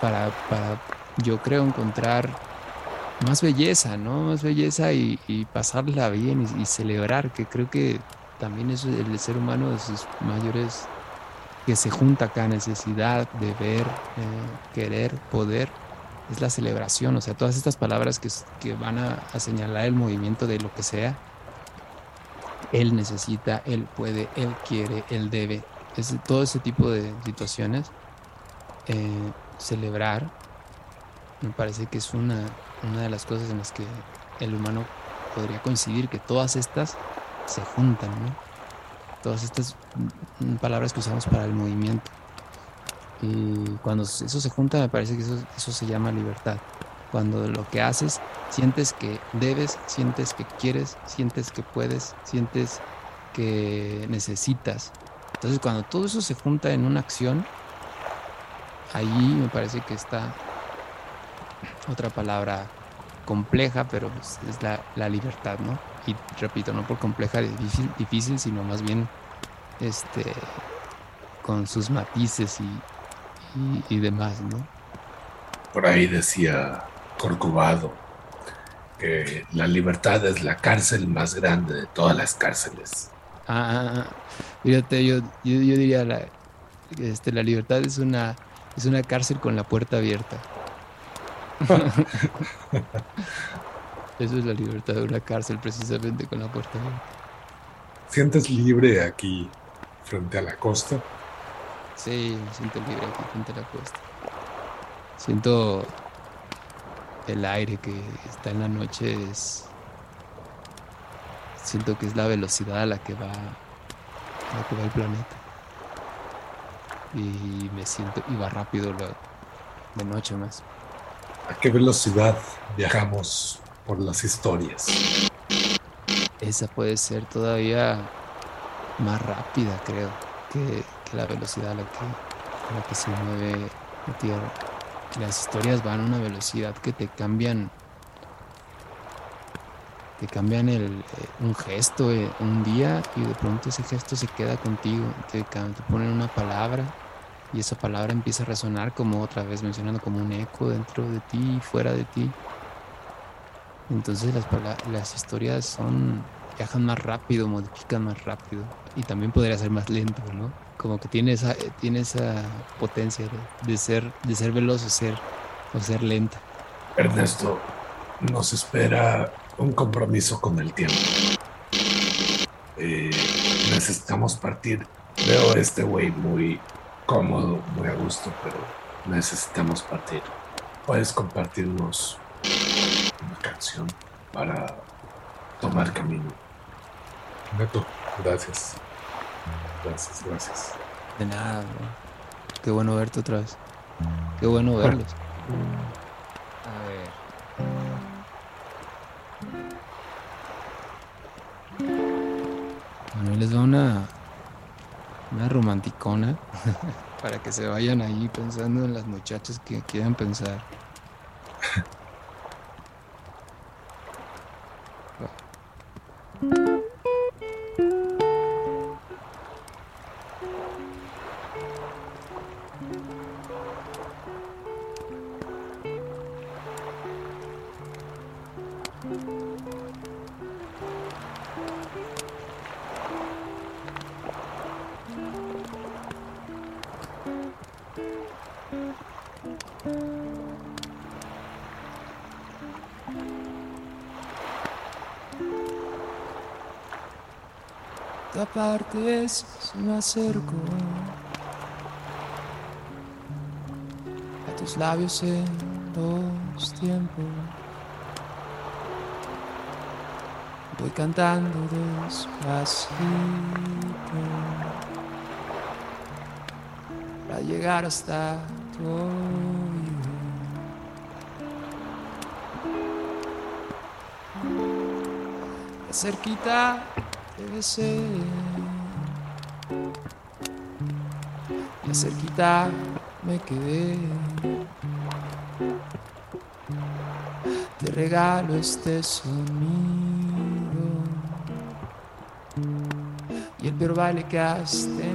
para, para, yo creo, encontrar más belleza, ¿no? Más belleza y, pasarla bien y, celebrar, que creo que también es el ser humano de sus mayores, que se junta acá, necesidad de ver, eh, querer, poder, es la celebración, o sea, todas estas palabras que, que van a, señalar el movimiento de lo que sea, él necesita, él puede, él quiere, él debe, es, todo ese tipo de situaciones eh, celebrar, me parece que es una, una de las cosas en las que el humano podría coincidir, que todas estas se juntan, Todas estas mm, palabras que usamos para el movimiento. Y cuando eso se junta, me parece que eso, eso se llama libertad. Cuando lo que haces, sientes que debes, sientes que quieres, sientes que puedes, sientes que necesitas. Entonces, cuando todo eso se junta en una acción, ahí me parece que está otra palabra compleja, pero pues, es la, libertad, ¿no? Y repito, no por compleja difícil, difícil, sino más bien este con sus matices y, y, y demás, ¿no? Por ahí decía Corcovado que la libertad es la cárcel más grande de todas las cárceles. Ah, ah, ah. fíjate, yo, yo, yo diría la, este, la libertad es una, es una cárcel con la puerta abierta. Eso es la libertad de una cárcel, precisamente con la puerta abierta. ¿Sientes libre aquí frente a la costa? Sí, me siento libre aquí frente a la costa. Siento el aire que está en la noche es siento que es la velocidad a la que va a la que va el planeta y me siento y va rápido de noche más ¿A qué velocidad viajamos por las historias? esa puede ser todavía más rápida creo que, la velocidad a la que, se mueve la tierra las historias van a una velocidad que te cambian te cambian el, eh, un gesto eh, un día y de pronto ese gesto se queda contigo te, te ponen una palabra y esa palabra empieza a resonar como otra vez mencionando como un eco dentro de ti y fuera de ti entonces las, las historias son viajan más rápido modifican más rápido y también podría ser más lento no como que tiene esa eh, tiene esa potencia de, ser de ser veloz o ser o ser lenta Ernesto, nos espera un compromiso con el tiempo. Eh, necesitamos partir. Veo a este güey muy cómodo, muy a gusto, pero necesitamos partir. ¿Puedes compartirnos canción para tomar camino? Neto, gracias. Gracias, gracias. de nada bro. qué bueno verte otra vez qué bueno verlos a ver bueno les va una una romanticona para que se vayan ahí pensando en las muchachas que quieran pensar Te apartes si me acerco a tus labios en dos tiempos. Voy cantando despacito para llegar hasta tu oído. Cerquita te besé y cerquita me quedé. Te regalo este sonido y el peor baile que has tenido.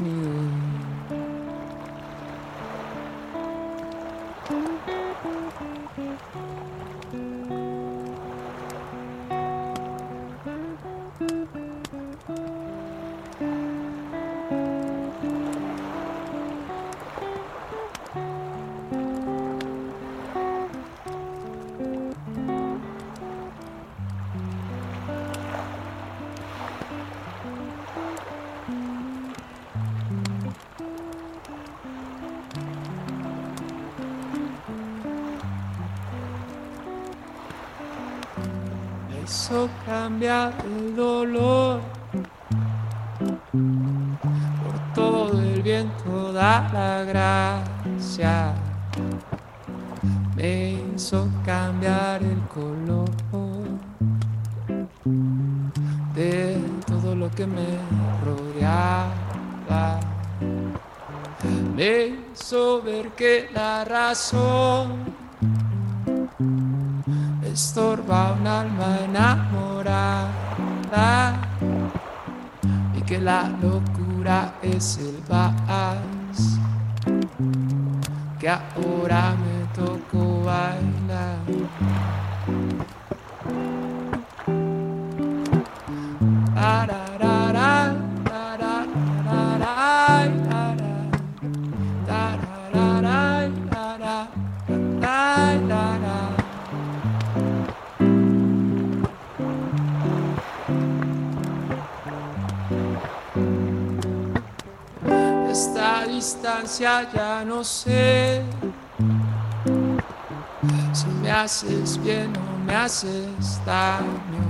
Haces bien o me haces daño,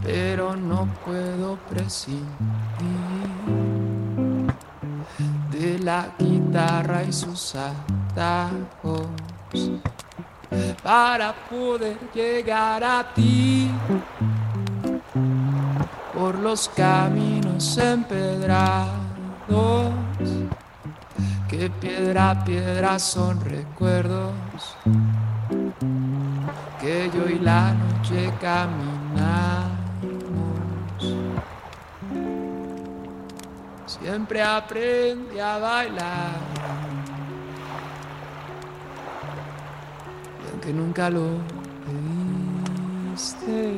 pero no puedo prescindir de la guitarra y sus atajos para poder llegar a ti. Por los caminos empedrados que piedra a piedra son recuerdos y la noche caminamos. Siempre aprendí a bailar. Y aunque nunca lo pediste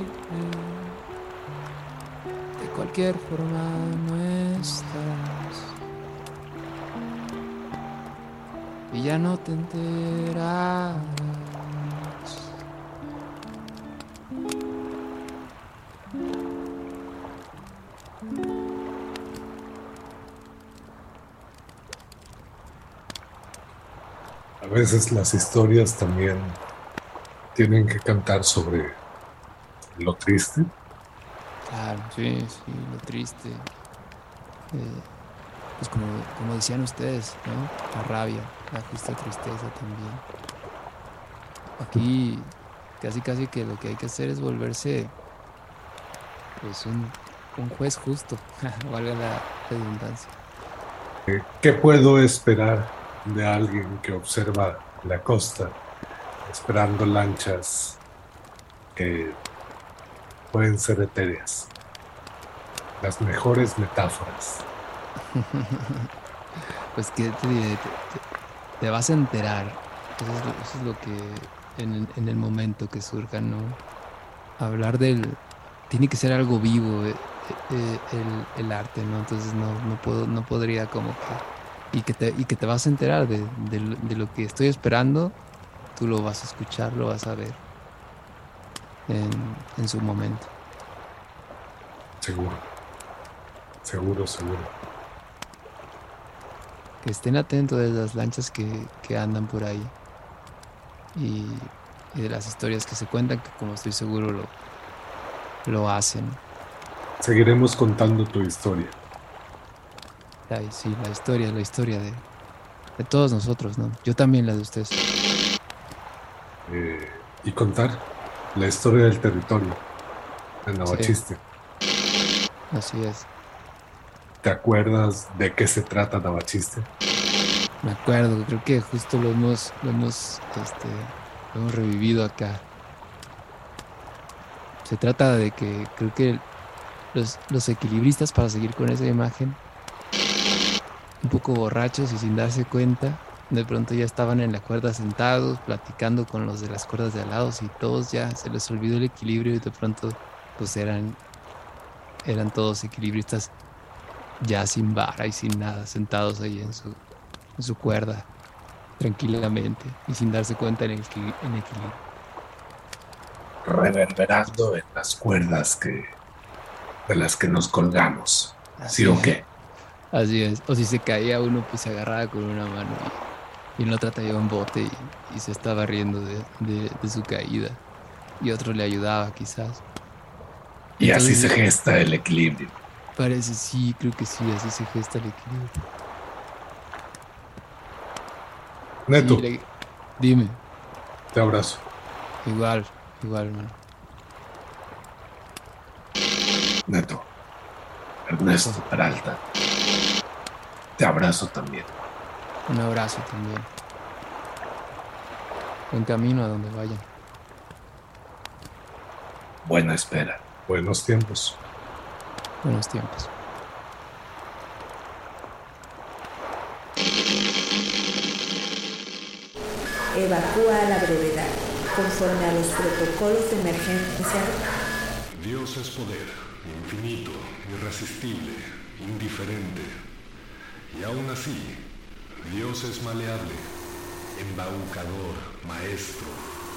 de cualquier forma no estás. Y ya no te enterarás. Veces las historias también tienen que cantar sobre lo triste. Claro, sí, sí, lo triste. Eh, pues como, como decían ustedes, ¿no? La rabia, la justa tristeza también. Aquí casi casi que lo que hay que hacer es volverse pues un, un juez justo, valga la redundancia. ¿Qué puedo esperar de alguien que observa la costa, esperando lanchas que pueden ser etéreas? Las mejores metáforas. Pues que te? Te- te- vas a enterar. Eso es lo, que en, en el momento que surja, ¿no? Hablar del... Tiene que ser algo vivo eh, eh, el, el arte, ¿no? Entonces no, no, puedo, no podría como que... Y que te, y que te vas a enterar de, de lo- de lo que estoy esperando, tú lo vas a escuchar, lo vas a ver en, en su momento. Seguro. Seguro, seguro. que estén atentos de las lanchas que, que andan por ahí y, y de las historias que se cuentan, que como estoy seguro lo, lo hacen. Seguiremos contando tu historia. Ay, sí, la historia, la historia de, de todos nosotros, ¿no? Yo también la de ustedes. eh, y contar la historia del territorio de Navachiste. Así es. ¿Te acuerdas de qué se trata Navachiste? Me acuerdo, creo que justo lo hemos, lo hemos, este, lo hemos revivido acá. Se trata de que creo que los, los equilibristas, para seguir con esa imagen, un poco borrachos y sin darse cuenta, de pronto ya estaban en la cuerda sentados, platicando con los de las cuerdas de al lado y todos ya se les olvidó el equilibrio y de pronto pues eran, eran todos equilibristas ya sin vara y sin nada, sentados ahí en su, en su cuerda, tranquilamente y sin darse cuenta en el, en equilibrio. reverberando en las cuerdas que de las que nos colgamos. ¿Sí Así o es. qué? Así es. O si se caía uno, pues se agarraba con una mano y, y en la otra traía un bote y, y se estaba riendo de, de- de su caída. Y otro le ayudaba, quizás. Y así se gesta el equilibrio. Parece, sí, creo que sí, así se gesta el equilibrio. Neto, le- dime, te abrazo. igual, igual, hermano. Neto, Ernesto Peralta, te abrazo también. Un abrazo también. Buen camino a donde vayan. Buena espera. Buenos tiempos. Buenos tiempos. evacúa a la brevedad, conforme a los protocolos de emergencia. Dios es poder, infinito, irresistible, indiferente. Y aún así, Dios es maleable, embaucador, maestro,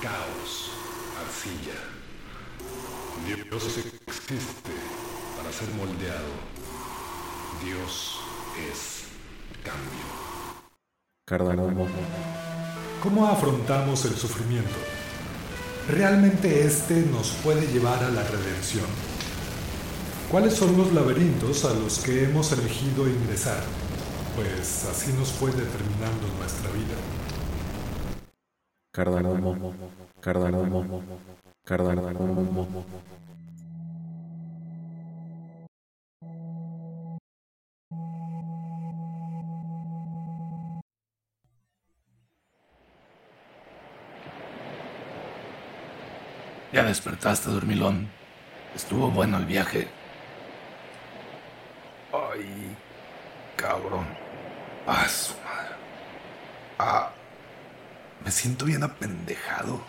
caos, arcilla. Dios existe para ser moldeado. Dios es cambio. Cardanomo. ¿Cómo afrontamos el sufrimiento? ¿Realmente este nos puede llevar a la redención? ¿Cuáles son los laberintos a los que hemos elegido ingresar? Pues así nos fue determinando nuestra vida. Cardanomo. Cardanomo. Cardanomo. Ya despertaste, dormilón. Estuvo bueno el viaje. Ay, cabrón. Ah, su madre. Ah, me siento bien apendejado.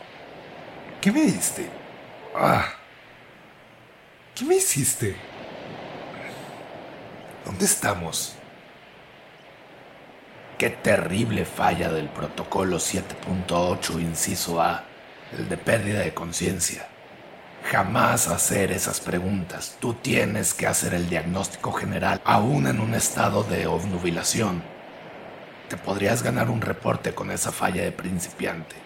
¿Qué me diste? Ah. ¿Qué me hiciste? ¿Dónde estamos? Qué terrible falla del protocolo 7.8, inciso A, el de pérdida de conciencia. Jamás hacer esas preguntas. Tú tienes que hacer el diagnóstico general, aún en un estado de obnubilación. Te podrías ganar un reporte con esa falla de principiante.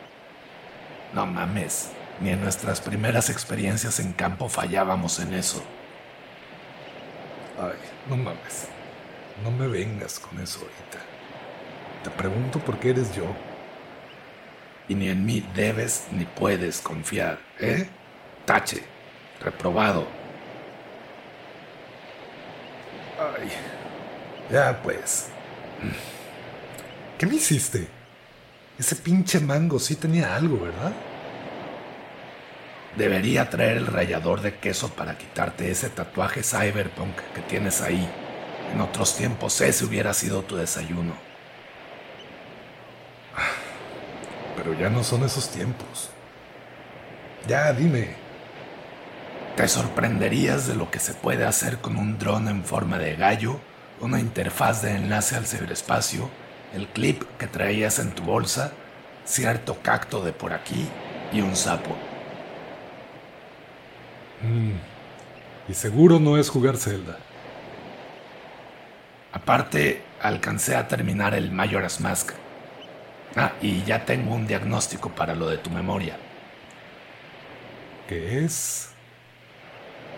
No mames, ni en nuestras primeras experiencias en campo fallábamos en eso. Ay, no mames. No me vengas con eso ahorita. Te pregunto por qué eres yo. Y ni en mí debes ni puedes confiar, ¿eh? Tache. Reprobado. Ay. Ya pues. ¿Qué me hiciste? Ese pinche mango sí tenía algo, ¿verdad? Debería traer el rallador de queso para quitarte ese tatuaje cyberpunk que tienes ahí. En otros tiempos ese hubiera sido tu desayuno. Pero ya no son esos tiempos. Ya, dime. Te sorprenderías de lo que se puede hacer con un dron en forma de gallo, una interfaz de enlace al ciberespacio, el clip que traías en tu bolsa, cierto cacto de por aquí y un sapo. Y seguro no es jugar Zelda. Aparte, alcancé a terminar el Majora's Mask. Ah, y ya tengo un diagnóstico para lo de tu memoria. ¿Qué es?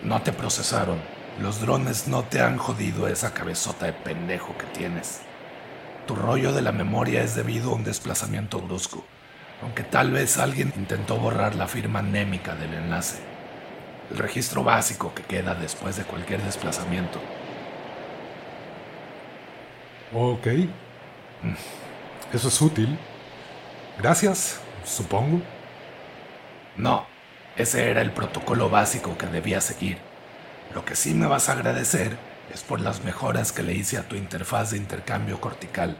No te procesaron. Los drones no te han jodido esa cabezota de pendejo que tienes. Tu rollo de la memoria es debido a un desplazamiento brusco, aunque tal vez alguien intentó borrar la firma anémica del enlace, el registro básico que queda después de cualquier desplazamiento. Ok. Eso es útil. Gracias, supongo. No, ese era el protocolo básico que debía seguir. Lo que sí me vas a agradecer es por las mejoras que le hice a tu interfaz de intercambio cortical.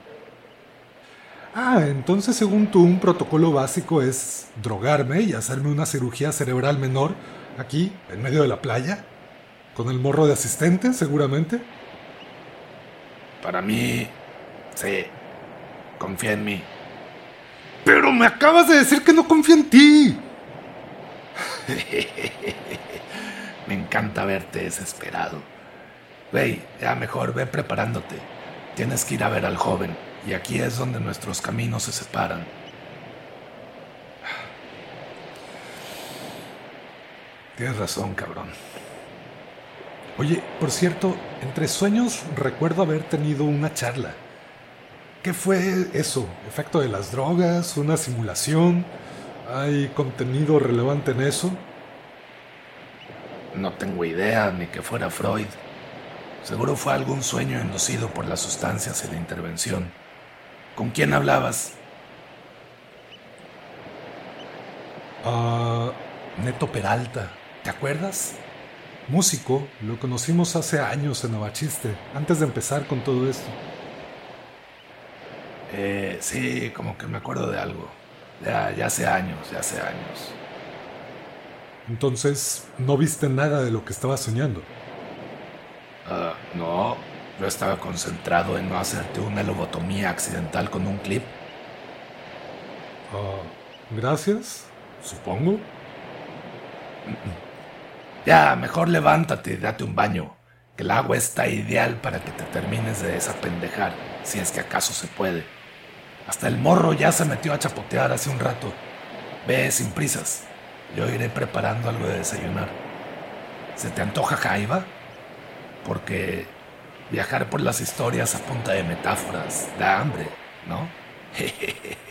Ah, entonces según tú un protocolo básico es drogarme y hacerme una cirugía cerebral menor aquí, en medio de la playa, con el morro de asistente, seguramente. Para mí, sí, confía en mí. Pero me acabas de decir que no confío en ti. me encanta verte desesperado. Güey, ya mejor ve preparándote. Tienes que ir a ver al joven, y aquí es donde nuestros caminos se separan. Tienes razón, cabrón. Oye, por cierto, entre sueños recuerdo haber tenido una charla. ¿Qué fue eso? ¿Efecto de las drogas? ¿Una simulación? ¿Hay contenido relevante en eso? No tengo idea ni que fuera Freud. Seguro fue algún sueño inducido por las sustancias y la intervención. ¿Con quién hablabas? Ah, Neto Peralta, ¿te acuerdas? Músico, lo conocimos hace años en Navachiste, antes de empezar con todo esto. Eh, sí, como que me acuerdo de algo. Ya, ya hace años, ya hace años. Entonces, no viste nada de lo que estabas soñando. Ah, no, yo estaba concentrado en no hacerte una lobotomía accidental con un clip. Ah, gracias, supongo. Ya, mejor levántate y date un baño. Que el agua está ideal para que te termines de desapendejar, si es que acaso se puede. Hasta el morro ya se metió a chapotear hace un rato. Ve sin prisas. Yo iré preparando algo de desayunar. ¿Se te antoja jaiba? Porque viajar por las historias a punta de metáforas da hambre, ¿no?